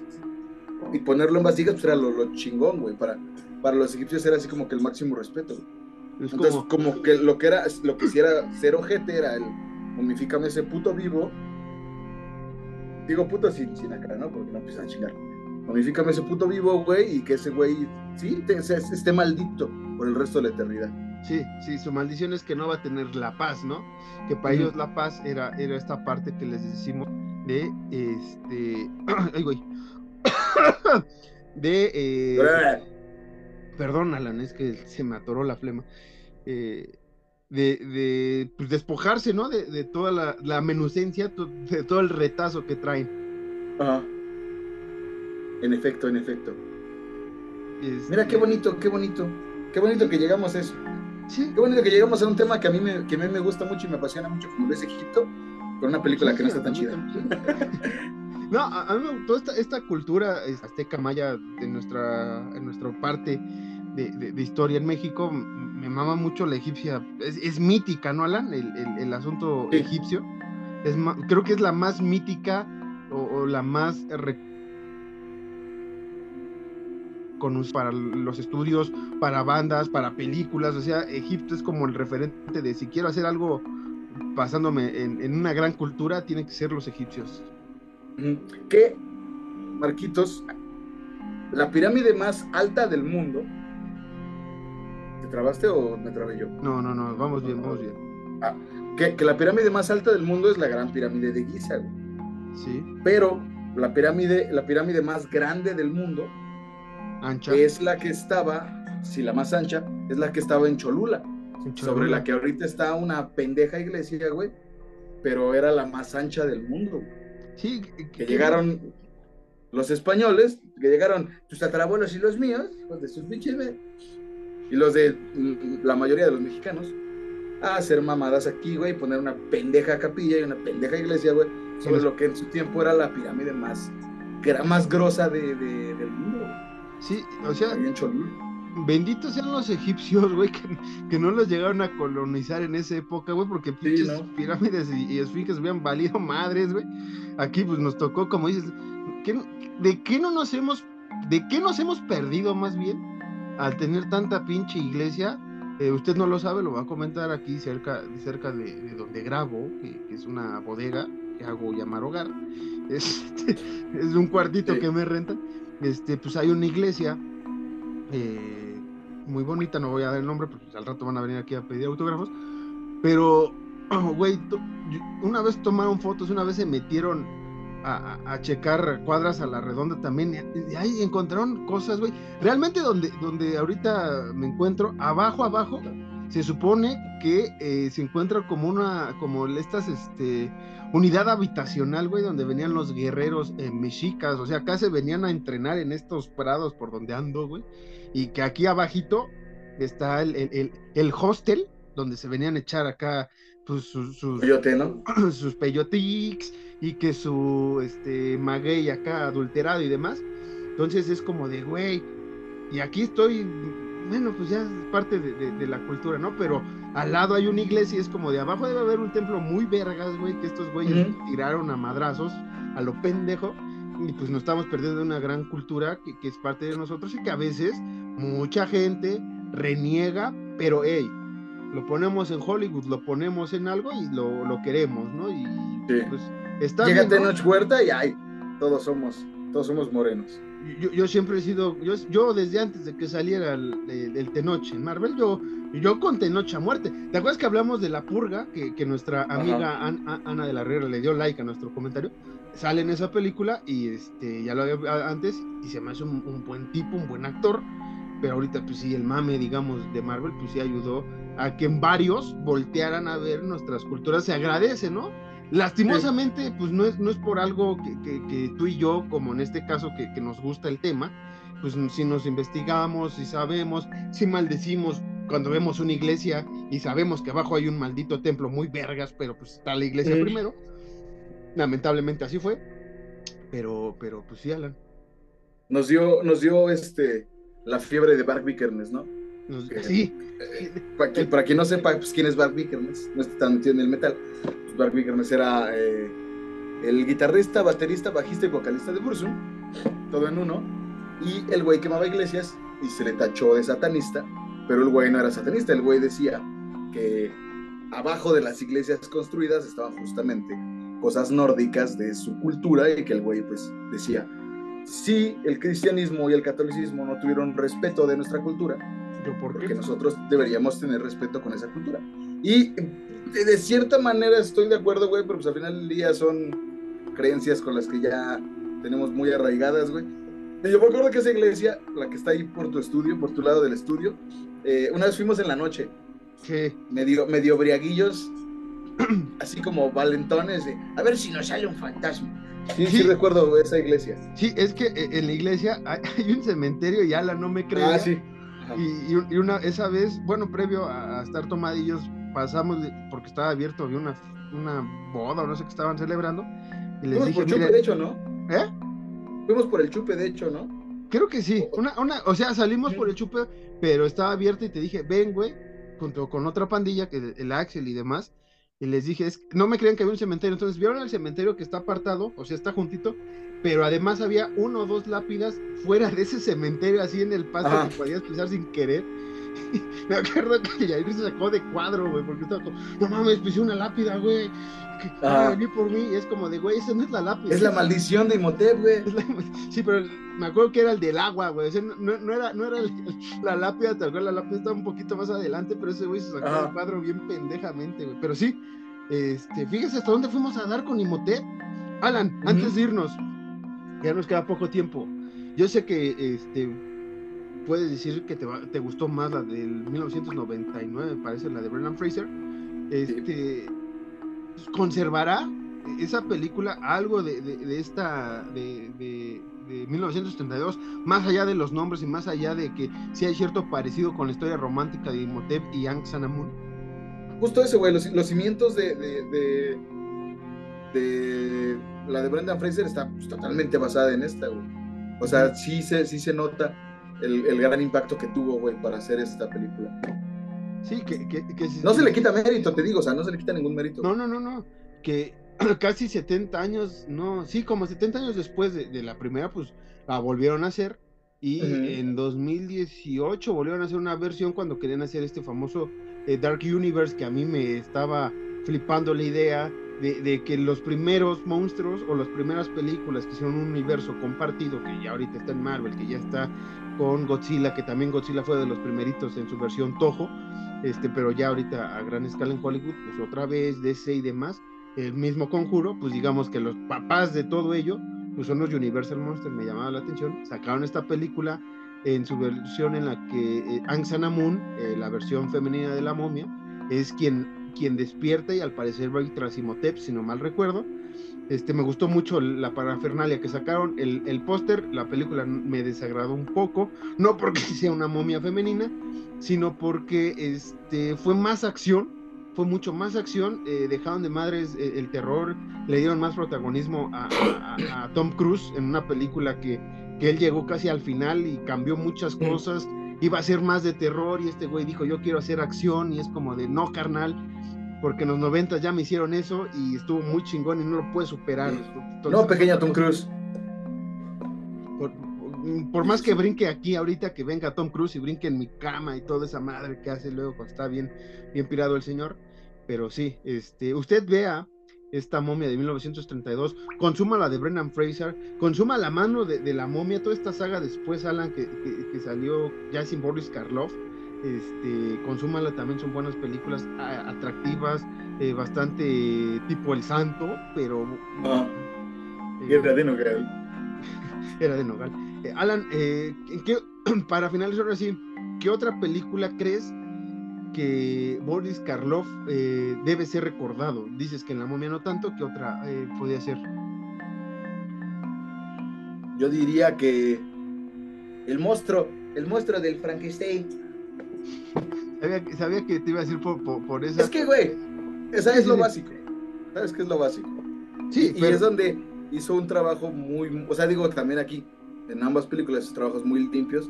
y ponerlo en vasijas, pues era lo, lo chingón, güey. Para, para los egipcios era así como que el máximo respeto, güey. Es Entonces, como, como que lo que era, lo que sí era ser ojete era el momifícame ese puto vivo. Digo puto sin, sin acá, ¿no? Porque no empiezan a chingar. Momifícame ese puto vivo, güey, y que ese güey, sí, te- se- esté maldito por el resto de la eternidad. sí, sí, su maldición es que no va a tener la paz, ¿no? Que para ellos la paz era, era esta parte que les decimos de, este, ay, güey, de, eh, Perdón, Alan, es que se me atoró la flema. Eh, de, de pues, despojarse, ¿no? De, de toda la, la menucencia, to- de todo el retazo que traen. Ajá. En efecto, en efecto. Este, Mira qué bonito, qué bonito. Qué bonito que llegamos a eso. Sí, Qué bonito que llegamos a un tema que a mí me, que a mí me gusta mucho y me apasiona mucho, como lo es Egipto, con una película que no está tan chida. No, a, mí me gustó esta, esta cultura azteca maya de nuestra, en nuestra parte de, de- de historia en México. Me mama mucho la egipcia. Es, es mítica, ¿no, Alan? El, el- el asunto Sí. egipcio. Es creo que es la más mítica o, o la más con para los estudios, para bandas, para películas. O sea, Egipto es como el referente de si quiero hacer algo basándome en, en una gran cultura, tienen que ser los egipcios. Que, Marquitos, la pirámide más alta del mundo. ¿Te trabaste o me trabé yo? No, no, no, vamos bien, vamos bien. Que, que la pirámide más alta del mundo es la gran pirámide de Giza, güey. Sí, Pero la pirámide, la pirámide más grande del mundo Ancha. es la que estaba, sí, la más ancha, es la que estaba en Cholula, en sobre la que ahorita está una pendeja iglesia, güey, pero era la más ancha del mundo, güey. Sí, que llegaron los españoles, que llegaron tus tatarabuelos y los míos, hijos de sus güey, y los de la mayoría de los mexicanos, a hacer mamadas aquí, güey, y poner una pendeja capilla y una pendeja iglesia, güey, sobre Sí. lo que en su tiempo era la pirámide más, que era más grosa de, de- del mundo, güey, Sí, o sea, benditos sean los egipcios, güey, que, que no los llegaron a colonizar en esa época, güey, porque pinches ¿no? pirámides y, y esfinges habían valido madres, güey. Aquí pues nos tocó, como dices, ¿qué no- ¿de qué no nos hemos, de qué nos hemos perdido más bien al tener tanta pinche iglesia? Eh, usted no lo sabe, lo va a comentar aquí cerca, cerca de, de donde grabo, que, que es una bodega que hago llamar hogar. Este, es un cuartito Sí. que me rentan. Este, pues hay una iglesia eh, muy bonita, no voy a dar el nombre porque al rato van a venir aquí a pedir autógrafos, pero, güey, una vez tomaron fotos, una vez se metieron a, a- checar cuadras a la redonda también, y ahí encontraron cosas, güey, realmente donde, donde ahorita me encuentro, abajo, abajo, se supone que eh, se encuentra como una, como estas, este, unidad habitacional, güey, donde venían los guerreros eh, mexicas, o sea, acá se venían a entrenar en estos prados por donde ando, güey, y que aquí abajito está el, el, el- el hostel, donde se venían a echar acá, pues, sus, sus, ¿no? sus peyotics y que su este maguey acá adulterado y demás. Entonces es como de, güey, y aquí estoy, bueno, pues ya es parte de, de- de la cultura, ¿no? Pero al lado hay una iglesia y es como de abajo debe haber un templo muy vergas, güey, que estos güeyes tiraron a madrazos a lo pendejo. Y pues nos estamos perdiendo una gran cultura que, que es parte de nosotros y que a veces mucha gente reniega, pero hey, lo ponemos en Hollywood, lo ponemos en algo y lo, lo queremos, ¿no? Y Sí. pues está Llega bien, ¿no? Tenoch Huerta y ay, todos somos, todos somos morenos. Yo, yo siempre he sido, yo, yo desde antes de que saliera el, el- el Tenoch en Marvel, yo, yo con Tenoch a muerte. ¿Te acuerdas que hablamos de la purga? Que, que nuestra amiga An- A- Ana de la Herrera le dio like a nuestro comentario. Sale en esa película y este ya lo había antes y se me hace un, un buen tipo, un buen actor. Pero ahorita, pues sí, el mame, digamos, de Marvel, pues sí ayudó a que en varios voltearan a ver nuestras culturas. Se agradece, ¿no? Lastimosamente, pues no es, no es por algo que, que- que tú y yo, como en este caso que, que nos gusta el tema, pues si nos investigamos, si sabemos, si maldecimos cuando vemos una iglesia y sabemos que abajo hay un maldito templo muy vergas, pero pues está la iglesia primero. Lamentablemente así fue. Pero, pero pues sí, Alan. Nos dio, nos dio este la fiebre de Bark Vikernes, ¿no? nos- Eh, sí, Para quien, para quien no sepa pues, quién es Bark Vikernes, no está tan metido en el metal. Pues Bark Vikernes era eh, el guitarrista, baterista, bajista y vocalista de Burzum, todo en uno. Y el güey quemaba iglesias y se le tachó de satanista, pero el güey no era satanista, el güey decía que abajo de las iglesias construidas estaban justamente cosas nórdicas de su cultura y que el güey pues decía, si el cristianismo y el catolicismo no tuvieron respeto de nuestra cultura, yo por porque qué. nosotros deberíamos tener respeto con esa cultura. Y de, de cierta manera estoy de acuerdo, güey, pero pues al final del día son creencias con las que ya tenemos muy arraigadas, güey. Y yo me acuerdo que esa iglesia, la que está ahí por tu estudio, por tu lado del estudio, eh, una vez fuimos en la noche, Sí, medio, medio briaguillos, así como valentones, de, a ver si nos sale un fantasma. Sí, sí, Sí. recuerdo esa iglesia. sí, es que eh, en la iglesia hay, un cementerio y Alan no me cree. Ah, sí. Y, y- una, esa vez, bueno, previo a estar tomadillos, pasamos, porque estaba abierto, había una, una boda o no sé qué estaban celebrando. Y les Fuimos dije, por chupe, "Miren", de hecho, ¿no? ¿eh? Fuimos por el chupe, de hecho, ¿no? Creo que sí. Una, una, o sea, salimos Sí. por el chupe, pero estaba abierto y te dije, ven, güey, junto con otra pandilla, que el Axel y demás. Y les dije, es, no me creían que había un cementerio. Entonces vieron el cementerio que está apartado, o sea, está juntito, pero además había uno o dos lápidas fuera de ese cementerio, así en el pasto Ajá. que podías pisar sin querer. me acuerdo que Yair se sacó de cuadro, güey, porque estaba como, no mames, pisé una lápida, güey. Que van a Ajá. venir por mí. Y es como de, güey, esa no es la lápida. Es la maldición de Imhotep, güey. la- Sí, pero me acuerdo que era el del agua, güey. O sea, no, no- era, no era la lápida, tal cual la lápida estaba un poquito más adelante, pero ese güey se sacó Ajá. el cuadro bien pendejamente, güey. Pero sí, este, fíjese hasta dónde fuimos a dar con Imhotep. Alan, antes de irnos, Ya nos queda poco tiempo. Yo sé que este puedes decir que te, te gustó más la del 1999, me parece, la de Brendan Fraser. Este conservará esa película algo de, de- de esta de, de- de 1932, más allá de los nombres y más allá de que sí hay cierto parecido con la historia romántica de Imhotep y Aang Sanamun. Justo eso, güey, los, los cimientos de, de, de, de la de Brendan Fraser está pues, totalmente basada en esta, güey. O sea, sí se, sí se nota el, el gran impacto que tuvo, güey, para hacer esta película. Sí, que, que- que si- No se le quita mérito, te digo, o sea, no se le quita ningún mérito. No, no, no, no. Que casi 70 años, no, sí, como 70 años después de, de la primera, pues la volvieron a hacer. Y Ujú. en 2018 volvieron a hacer una versión cuando querían hacer este famoso eh, Dark Universe que a mí me estaba flipando la idea de, que los primeros monstruos o las primeras películas que hicieron un universo compartido, que ya ahorita está en Marvel, que ya está con Godzilla, que también Godzilla fue de los primeritos en su versión Toho, este, pero ya ahorita a gran escala en Hollywood, pues otra vez DC y demás, el mismo conjuro, pues digamos que los papás de todo ello, pues son los Universal Monsters, me llamaba la atención, sacaron esta película en su versión en la que eh, Aang Sanamun, eh, la versión femenina de la momia, es quien, quien despierta y al parecer va tras Imhotep, si no mal recuerdo. Este, me gustó mucho la parafernalia que sacaron, el, el póster, la película me desagradó un poco, no porque sea una momia femenina, sino porque este, fue más acción, fue mucho más acción, eh, dejaron de madres eh, el terror, le dieron más protagonismo a, a- a- Tom Cruise en una película que, que él llegó casi al final y cambió muchas cosas, iba a ser más de terror y este güey dijo yo quiero hacer acción y es como de no carnal, porque en los 90 ya me hicieron eso y estuvo muy chingón y no lo puede superar. Entonces, No, pequeña Tom Cruise. por, por más que brinque aquí ahorita, que venga Tom Cruise y brinque en mi cama y toda esa madre que hace luego cuando está bien, bien pirado el señor. Pero sí, este, usted vea esta momia de 1932, consuma la de Brendan Fraser, consuma la mano de, de la momia, toda esta saga después, Alan, que, que- que salió ya sin Boris Karloff, este, consúmala también, son buenas películas a- atractivas, eh, bastante tipo El Santo, pero... Ah, eh, Guerra de Nogal. era de Nogal. Eh, Alan, eh, ¿en qué- para finalizar ahora sí, ¿qué otra película crees que Boris Karloff eh, debe ser recordado? Dices que en La momia no tanto, ¿qué otra eh, podría ser? Yo diría que el monstruo, el monstruo del Frankenstein. Sabía, que- sabía que te iba a decir por, por, por esa. Es que, güey, esa es lo básico. ¿Sabes qué es lo básico? Sí, y pero- es donde hizo un trabajo muy, o sea, digo también aquí, en ambas películas, trabajos muy limpios,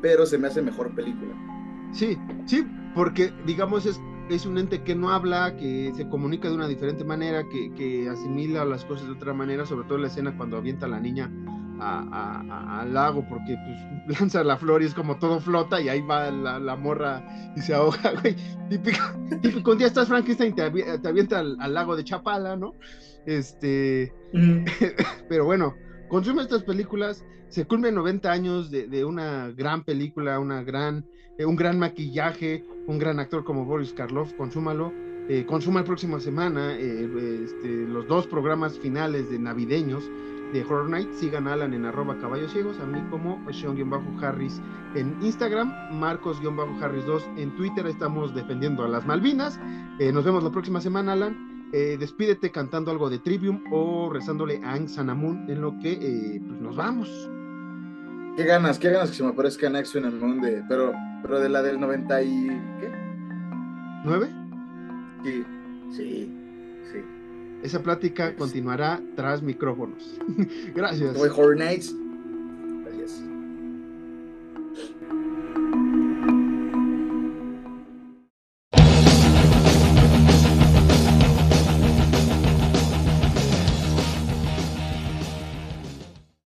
pero se me hace mejor película. Sí, sí, porque digamos es, es un ente que no habla, que se comunica de una diferente manera, que, que asimila las cosas de otra manera, sobre todo en la escena cuando avienta a la niña al lago, porque pues lanza la flor y es como todo flota y ahí va la, morra y se ahoga, güey. Típico, típico, un día estás Frankenstein y te, avi- te avienta al, al lago de Chapala, ¿no? Este, pero bueno, consume estas películas, se cumplen 90 años de, de una gran película, una gran, eh, un gran maquillaje, un gran actor como Boris Karloff, consúmalo. Eh, consuma la próxima semana eh, este, los dos programas finales de navideños de Horror Night. Sigan a Alan en arroba caballos ciegos, a mí como Sean-Harris en Instagram, Marcos-Harris2 en Twitter. Estamos defendiendo a las Malvinas. Nos vemos la próxima semana, Alan. Despídete cantando algo de Trivium o rezándole a Aang Sanamun en lo que pues nos vamos. Qué ganas, qué ganas que se me aparezca en Action en Moon de, pero, pero de la del 90 y, ¿qué? ¿Nueve? Sí, sí, sí. Esa plática continuará tras micrófonos. Gracias. Nights.